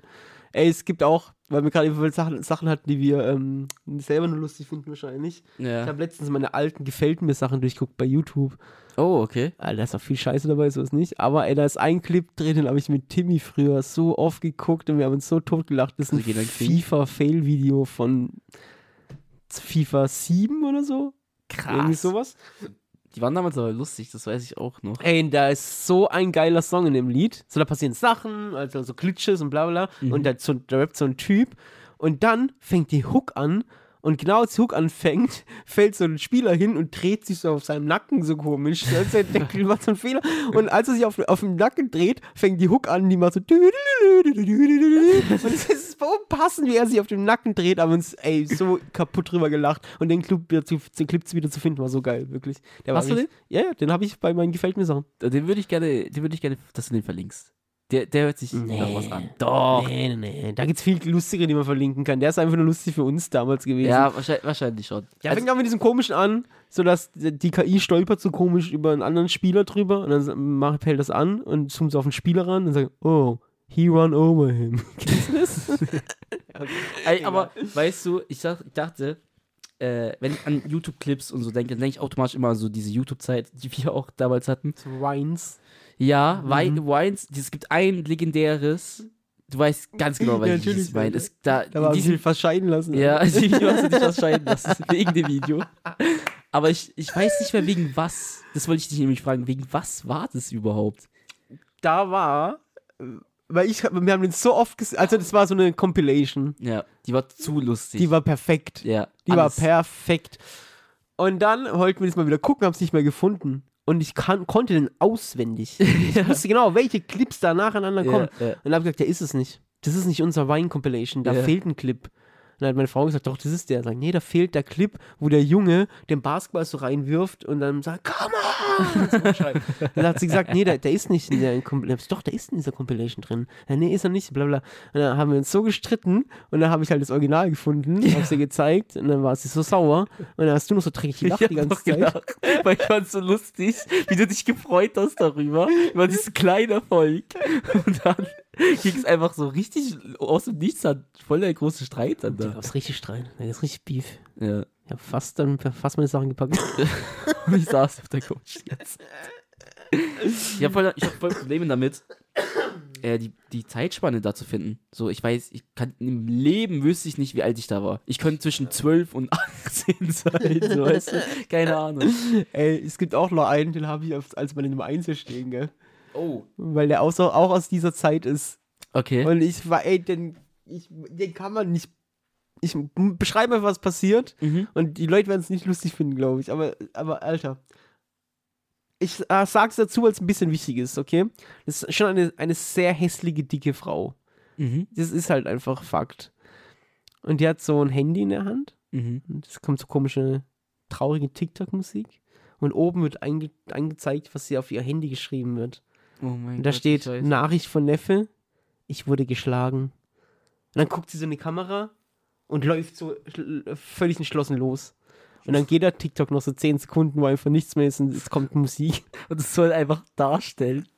Ey, es gibt auch, weil wir gerade eben Sachen, Sachen hatten, die wir ähm, selber nur lustig finden wahrscheinlich. Ich Ja. habe letztens meine alten Gefällt mir Sachen durchguckt bei YouTube. Oh, okay. Alter, da ist auch viel Scheiße dabei, so ist nicht. Aber ey, da ist ein Clip drin, den habe ich mit Timmy früher so oft geguckt und wir haben uns so totgelacht. Das ist ein? FIFA-Fail-Video von FIFA 7 oder so. Irgendwie Krass. sowas. Die waren damals aber lustig, das weiß ich auch noch. Ey, da ist so ein geiler Song in dem Lied. So, da passieren Sachen, also so Glitches und bla bla. bla. Und da, da rappt so ein Typ. Und dann fängt die Hook an. Und genau als Hook anfängt, fällt so ein Spieler hin und dreht sich so auf seinem Nacken so komisch. Also der der macht so einen Fehler. Und als er sich auf, auf dem Nacken dreht, fängt die Hook an, die macht so. Und es ist so passend, wie er sich auf dem Nacken dreht, aber uns, ey, so kaputt drüber gelacht. Und den Clip, wieder zu, den Clip wieder zu finden, war so geil, wirklich. Der Hast du richtig- Ja, ja, den habe ich bei meinen Gefällt mir Sachen. Den würde ich gerne, den würde ich gerne, dass du den verlinkst. Der, der hört sich Nee. nach was an. Doch. Nee, nee, nee. Da gibt's viel lustigere, die man verlinken kann. Der ist einfach nur lustig für uns damals gewesen. Ja, wahrscheinlich, wahrscheinlich schon. Der Also- fängt auch mit diesem komischen an, sodass die KI stolpert so komisch über einen anderen Spieler drüber und dann macht, hält das an und zoomt so auf den Spieler ran und sagt, oh, he run over him. Kennst du das? Ey, aber weißt du, ich, sag, ich dachte, äh, wenn ich an YouTube-Clips und so denke, dann denke ich automatisch immer an so diese YouTube-Zeit, die wir auch damals hatten. So Wines. Ja, Mhm. Wi- Wines, es gibt ein legendäres, du weißt ganz genau, Ja, welches natürlich. ich meine. Es- Da, Da war in ich fast scheiden lassen. ja, also hast du nicht ausscheiden lassen, wegen dem Video. Aber ich, ich weiß nicht mehr wegen was. Das wollte ich dich nämlich fragen. Wegen was war das überhaupt? Da war, weil ich, wir haben den so oft gesehen, also das war so eine Compilation. Ja, die war zu lustig. Die war perfekt. ja, Die alles. war perfekt. Und dann wollten wir das mal wieder gucken, haben es nicht mehr gefunden. Und ich kann, konnte den auswendig. Ich wusste genau, welche Clips da nacheinander kommen. Ja, ja. Und dann habe ich gesagt, der ist es nicht. Das ist nicht unser Wine-Compilation, da fehlt ein Clip. Und dann hat meine Frau gesagt, doch, das ist der. Sagt, nee, da fehlt der Clip, wo der Junge den Basketball so reinwirft und dann sagt, come on! Dann hat sie gesagt, nee, der, der ist nicht in der Compilation. Doch, der ist in dieser Compilation drin. Ja, nee, ist er nicht, bla bla. Und dann haben wir uns so gestritten und dann habe ich halt das Original gefunden, ja. habe sie gezeigt und dann war sie so sauer und dann hast du noch so dreckig gelacht Ich die ganze Zeit. gelacht, weil ich fand so lustig, wie du dich gefreut hast darüber, über diesen kleinen Erfolg. Und dann ging es einfach so richtig aus dem Nichts an, voll der große Streit dann Da da. gab's richtig Streit, da gab's richtig Beef. Ja. Ich habe fast dann fast meine Sachen gepackt. Und ich saß auf der Couch jetzt. Ich habe voll, ich hab voll Probleme damit, äh, die, die Zeitspanne da zu finden. So, ich weiß, ich kann im Leben wüsste ich nicht, wie alt ich da war. Ich könnte zwischen 12 und 18 sein, so weißt du? Keine Ahnung. Ey, es gibt auch noch einen, den habe ich auf, als meine Nummer 1 hier stehen, gell? Oh. Weil der auch, so, auch aus dieser Zeit ist. Okay. Und ich war, ey, den, ich, den kann man nicht. Ich beschreibe einfach, was passiert. Mhm. Und die Leute werden es nicht lustig finden, glaube ich. Aber, aber Alter. Ich äh, sag's dazu, weil es ein bisschen wichtig ist, okay? Das ist schon eine, eine sehr hässliche, dicke Frau. Mhm. Das ist halt einfach Fakt. Und die hat so ein Handy in der Hand. Mhm. Und es kommt so komische, traurige TikTok-Musik. Und oben wird einge angezeigt, was sie auf ihr Handy geschrieben wird. Oh mein Und da Gott, steht. Nachricht von Neffe, ich wurde geschlagen. Und dann guckt sie so in die Kamera und läuft so völlig entschlossen los. Und dann geht der TikTok noch so 10 Sekunden, wo einfach nichts mehr ist und es kommt Musik. Und es soll einfach darstellen.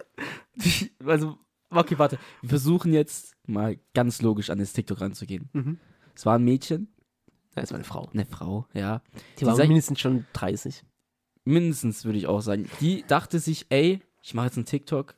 Also, okay, warte. Wir versuchen jetzt mal ganz logisch an das TikTok ranzugehen. Mhm. Es war ein Mädchen, Da ist meine Frau. eine Frau, ja. Die war sei- mindestens schon 30. Mindestens würde ich auch sagen. Die dachte sich, ey, ich mache jetzt einen TikTok,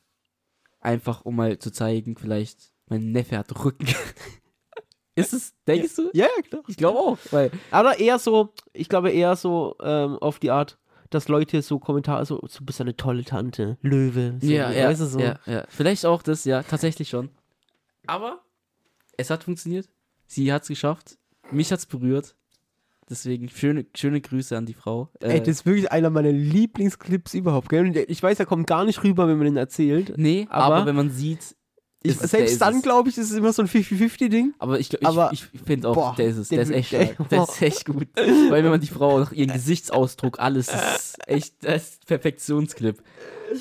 einfach um mal zu zeigen, vielleicht mein Neffe hat Rücken. Ist es, denkst du? Ja, ja, klar. Ich glaube auch, weil Aber eher so, ich glaube eher so ähm, auf die Art, dass Leute so Kommentare, so, du bist eine tolle Tante, Löwe. So, ja, ja, weißt du, so. ja, ja, vielleicht auch das, ja, tatsächlich schon. Aber es hat funktioniert. Sie hat es geschafft. Mich hat es berührt. Deswegen schöne, schöne Grüße an die Frau. Äh, Ey, das ist wirklich einer meiner Lieblingsclips überhaupt, gell? Ich weiß, er kommt gar nicht rüber, wenn man den erzählt. nee, aber, aber- wenn man sieht, Ich, selbst dann, glaube ich, ist es immer so ein 50-50-Ding. Aber ich, ich, Aber- ich, ich finde auch, boah, der ist es. Der, ist echt der-. Der ist echt gut. Weil wenn man die Frau, nach ihren Gesichtsausdruck, alles, ist echt, das ist Perfektionsclip.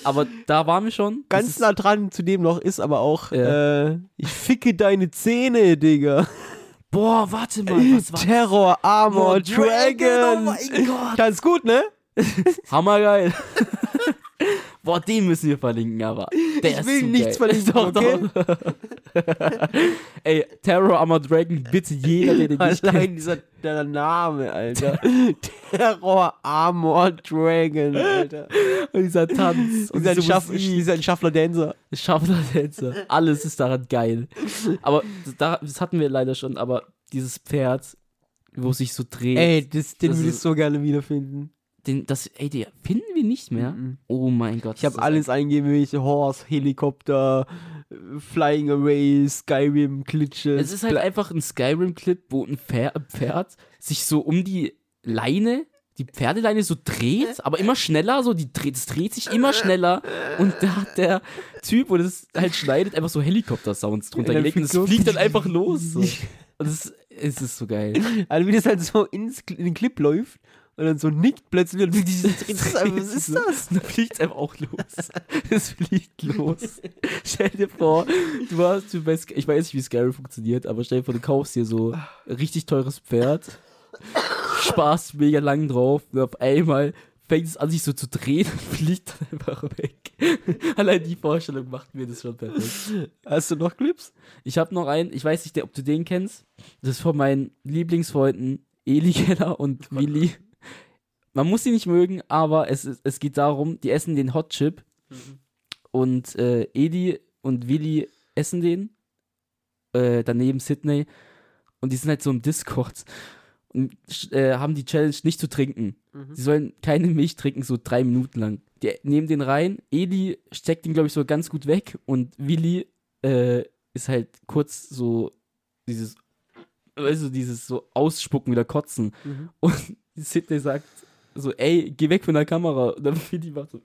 Aber da waren wir schon. Ganz nah dran zu dem noch ist aber auch, Ja. äh, ich ficke deine Zähne, Digga. Boah, warte mal, was war Terror Armor Oh, Dragon. Oh mein Gott. Ganz gut, ne? Hammergeil. Boah, den müssen wir verlinken, aber der Ich will nichts verlinken, Doch, okay? doch. Ey, Terror Armored Dragon, bitte jeder, der den nicht Allein kennt. dieser der Name, Alter. Terror Armor Dragon, Alter. Und dieser Tanz. Und Dieser, diese Schaff, dieser Schaffler Dancer. Schaffner-Tänzer. Alles ist daran geil. Aber das, da- das hatten wir leider schon, aber dieses Pferd, wo sich so dreht, Ey, das, den will ich so gerne wiederfinden. Den, das, ey, die finden wir nicht mehr. Mhm. Oh mein Gott. Ich habe alles eingegeben, welche Horse, Helikopter, Flying Away, Skyrim, Glitches. Es ist halt einfach ein Skyrim-Clip, wo ein Pferd, ein sich so um die Leine, die Pferdeleine so dreht, aber immer schneller, so die dreht, es dreht sich immer schneller und da hat der Typ, wo das halt schneidet, einfach so Helikopter-Sounds drunter Ja, gelegt und es fliegt dann einfach los. So. Und das, es ist so geil. Also wie das halt so ins, in den Clip läuft und dann so nickt plötzlich und was ist das? Dann fliegt es einfach auch los. Es fliegt los. stell dir vor, du hast, du weißt, ich weiß nicht, wie Skyrim funktioniert, aber stell dir vor, du kaufst dir so ein richtig teures Pferd, sparst mega lang drauf und auf einmal fängt es an, sich so zu drehen und fliegt dann einfach weg. Allein die Vorstellung macht mir das schon perfekt. Hast du noch Clips? Ich habe noch einen, ich weiß nicht, ob du den kennst. Das ist von meinen Lieblingsfreunden Eli Keller und Willi. Man muss sie nicht mögen, aber es, es geht darum, die essen den Hot Chip und äh, Eli und Willi essen den. Äh, daneben Sydney. Und die sind halt so im Discord und äh, haben die Challenge nicht zu trinken. Mhm. Sie sollen keine Milch trinken, so drei Minuten lang. Die nehmen den rein. Eli steckt ihn, glaube ich, so ganz gut weg. Und Willi äh, ist halt kurz so dieses, du, dieses so ausspucken, wieder kotzen. Mhm. Und Sidney sagt so, ey, geh weg von der Kamera. Und dann Willi macht so,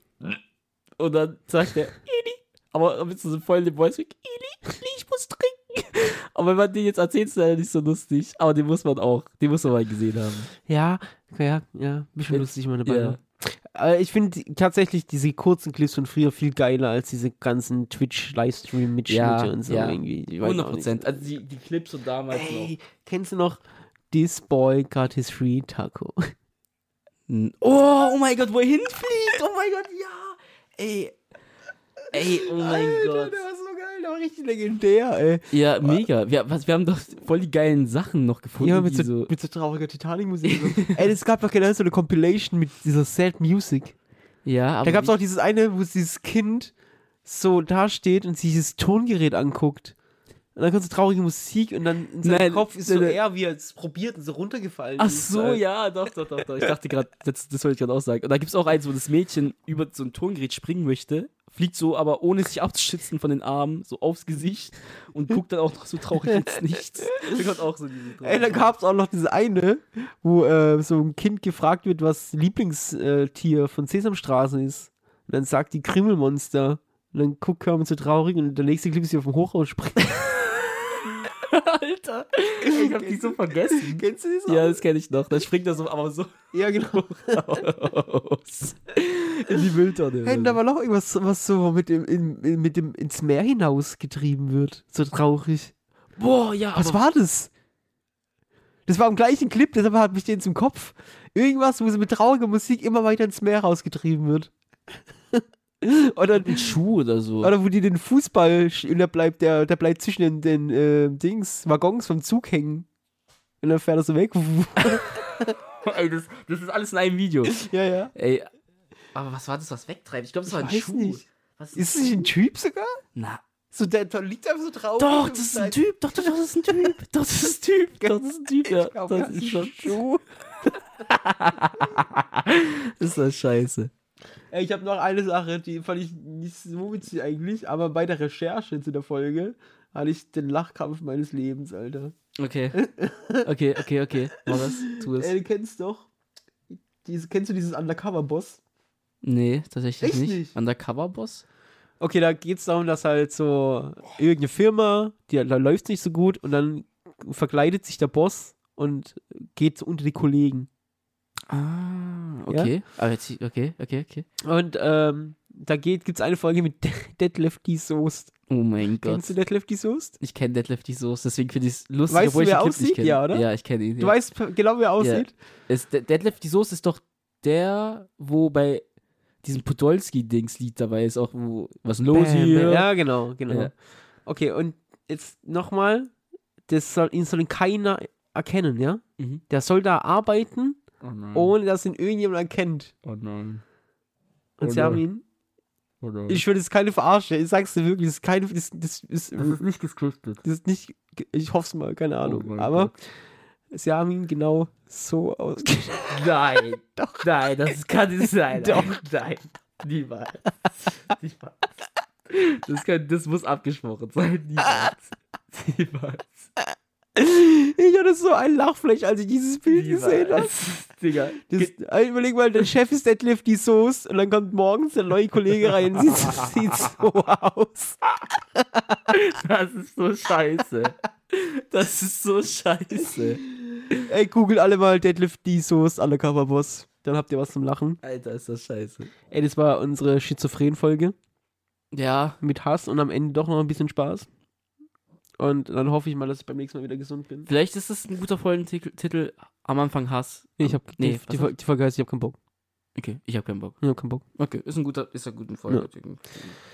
und dann sagt er, Eli. Aber mit so voll dem Voice Eli, Eli, ich muss trinken. Aber wenn man den jetzt erzählt, ist er nicht so lustig. Aber den muss man auch, den muss man mal gesehen haben. Ja, ja, ja, bisschen lustig mal dabei. ja. Aber ich finde tatsächlich diese kurzen Clips von früher viel geiler als diese ganzen Twitch-Livestream-Mitschnitte Ja, und so ja. irgendwie. Ich weiß 100 auch nicht. Prozent. Also die, die Clips von damals Ey, kennst du noch This Boy Got His Free Taco? Oh, oh mein Gott, wo er hinfliegt. Oh mein Gott, ja. Ey. Ey, oh mein Gott. der war so geil, der war richtig legendär, ey. Ja, mega. Wir, was, wir haben doch voll die geilen Sachen noch gefunden. Ja, mit so, so, mit so trauriger Titanic-Musik. so. ey, es gab doch generell so eine Compilation mit dieser Sad Music. ja, aber Da gab es auch dieses eine, wo dieses Kind so dasteht und sich dieses Tongerät anguckt. Und dann kommt so traurige Musik und dann in seinem Nein, Kopf ist so nein, er, wie er es probiert und so runtergefallen Ach ist. so, Äh, ja, doch, doch, doch, doch. Ich dachte gerade, das, das wollte ich gerade auch sagen. Und da gibt es auch eins, wo das Mädchen über so ein Tongerät springen möchte, fliegt so, aber ohne sich abzuschützen von den Armen, so aufs Gesicht und guckt dann auch noch so traurig ins Nichts. Da kommt auch so diese Ey, da gab es auch noch diese eine, wo äh, so ein Kind gefragt wird, was Lieblingstier von Sesamstraße ist. Und dann sagt die Krümelmonster. Und dann guckt Kermit so traurig und der nächste Clip ist, wie auf dem Hochhaus springt. Alter, ich hab die so vergessen. Kennst du das? Ja, das kenne ich noch. Da springt er so, aber so ja genau. raus. In die Mülltonne. Da war noch irgendwas, was so mit dem, in, mit dem ins Meer hinaus getrieben wird. So traurig. Boah, ja, Was aber war das? Das war im gleichen Clip, deshalb hat mich den zum Kopf. Irgendwas, wo so mit trauriger Musik immer weiter ins Meer rausgetrieben wird. oder, ein Schuh oder so. oder wo die den Fußball und der bleibt, der, der bleibt zwischen den, den äh, Dings, Waggons vom Zug hängen. Und dann fährt er so weg. Ey, das, das ist alles in einem Video. ja, ja. Ey, aber was war das, was wegtreibt? Ich glaube, das war ein Schuh. nicht. Was Ist es nicht ein Typ sogar? Na, So, der, der liegt einfach so traurig. doch, das ist ein Typ. Doch, doch, das ist ein Typ. Doch, das ist ein Typ. Doch, das ist ein Typ. Ja, Ich glaub, das ist schon. Schuh. Das ist das scheiße. Ey, Ich habe noch eine Sache, die fand ich nicht so witzig eigentlich, aber bei der Recherche zu der Folge hatte ich den Lachkampf meines Lebens, Alter. Okay. Okay, okay, okay. Mach das. Tu es. Ey, du kennst doch, diese, kennst du dieses Undercover-Boss? Nee, tatsächlich Echt nicht. nicht? Undercover-Boss? Okay, da geht's darum, dass halt so irgendeine Firma, die, da läuft's nicht so gut und dann verkleidet sich der Boss und geht so unter die Kollegen. Ah, okay. Aber jetzt, okay, okay, okay. Und ähm, da geht, gibt's eine Folge mit Deadlift D. Soest. Oh mein Gott. Kennst du Deadlift D. Soest? Ich kenne Deadlift die Soße, deswegen finde ich es lustig, Weißt obwohl du, ich wer den Clip nicht aussieht? Ja, oder? Ja, ich kenne ihn. Du ja. weißt genau, wie er aussieht? Ist, De- Deadlift die Soße ist doch der, wo bei diesem Podolski-Dings-Lied dabei ist, auch wo, was ist los Bam, hier? Ja, genau, genau. Ja. Okay, und jetzt nochmal, das soll, ihn soll ihn keiner erkennen, ja? Mhm. Der soll da arbeiten, Oh ohne dass ihn irgendjemand erkennt. oh nein. Und Oh sie haben nein. ihn. Oh. Ich würde es keine Verarsche, ich sag's dir wirklich, das ist keine, das, das, ist, das ist nicht gescriptet. das ist nicht, ich hoffe es mal, keine Ahnung. Oh Aber Gott. sie haben ihn genau so aus. Nein. Doch. Nein, das kann nicht sein. Doch. Nein. Niemals. Niemals. Das, kann, das muss abgesprochen sein. Niemals. Niemals. Ich hatte so ein Lachfleisch, als ich dieses Bild gesehen habe. Digga. Das, äh, überleg mal, der Chef ist Deadlift die Soße und dann kommt morgens der neue Kollege rein und sieht, sieht so aus. Das ist so scheiße. Das ist so scheiße. Ey, googelt alle mal Deadlift die Soße Undercover Boss. Dann habt ihr was zum Lachen. Alter, ist das scheiße. Ey, das war unsere Schizophren-Folge Ja, mit Hass und am Ende doch noch ein bisschen Spaß. Und dann hoffe ich mal, dass ich beim nächsten Mal wieder gesund bin. vielleicht ist das ein guter Folgentitel. Titel. Am Anfang Hass. Ich hab, Nee, die, die, die Folge heißt, ich hab keinen Bock. Okay, ich habe keinen Bock. Ich hab keinen Bock. Okay, ist ein guter, ist ein guter Folgentitel.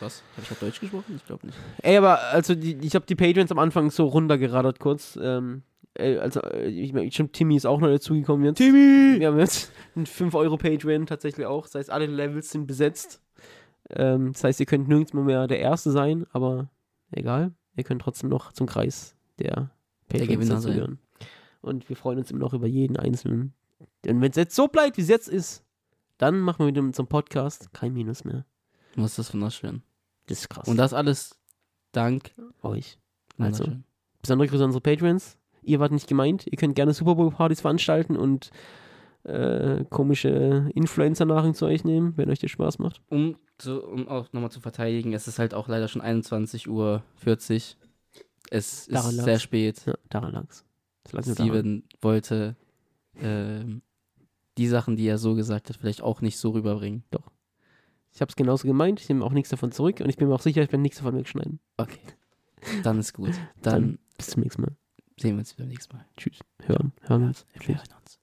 Was? Habe ich auf Deutsch gesprochen? Ich glaube nicht. Ey, aber also die, ich habe die Patreons am Anfang so runtergeradert kurz. Ähm, äh, also, äh, ich meine, stimmt, Timmy ist auch noch dazugekommen jetzt. Timmy! Wir haben jetzt einen 5 Euro Patreon tatsächlich auch. Das heißt, alle Levels sind besetzt. Ähm, das heißt, ihr könnt nirgends mehr der Erste sein, aber egal. Ihr könnt trotzdem noch zum Kreis der Patreons dazugehören. Und wir freuen uns immer noch über jeden einzelnen. Denn wenn es jetzt so bleibt, wie es jetzt ist, dann machen wir mit dem zum Podcast kein Minus mehr. Was ist das wunderschön. Das ist krass. Und das alles dank euch. Also, besondere Grüße an unsere Patrons. Ihr wart nicht gemeint. Ihr könnt gerne Super Bowl Partys veranstalten und äh, komische Influencer-Nachrichten zu euch nehmen, wenn euch das Spaß macht. Um, zu, um auch nochmal zu verteidigen, es ist halt auch leider schon 21.40 Uhr. Es Daran ist lag's. sehr spät. Ja, daran lag's. Nur daran. Steven wollte ähm, die Sachen, die er so gesagt hat, vielleicht auch nicht so rüberbringen. Ich habe es genauso gemeint. Ich nehme auch nichts davon zurück und ich bin mir auch sicher, ich werde nichts davon wegschneiden. Okay. Dann ist gut. Dann Dann bis zum nächsten Mal. sehen wir uns beim nächsten Mal. Tschüss. Hören. Hören uns. Wir hören uns.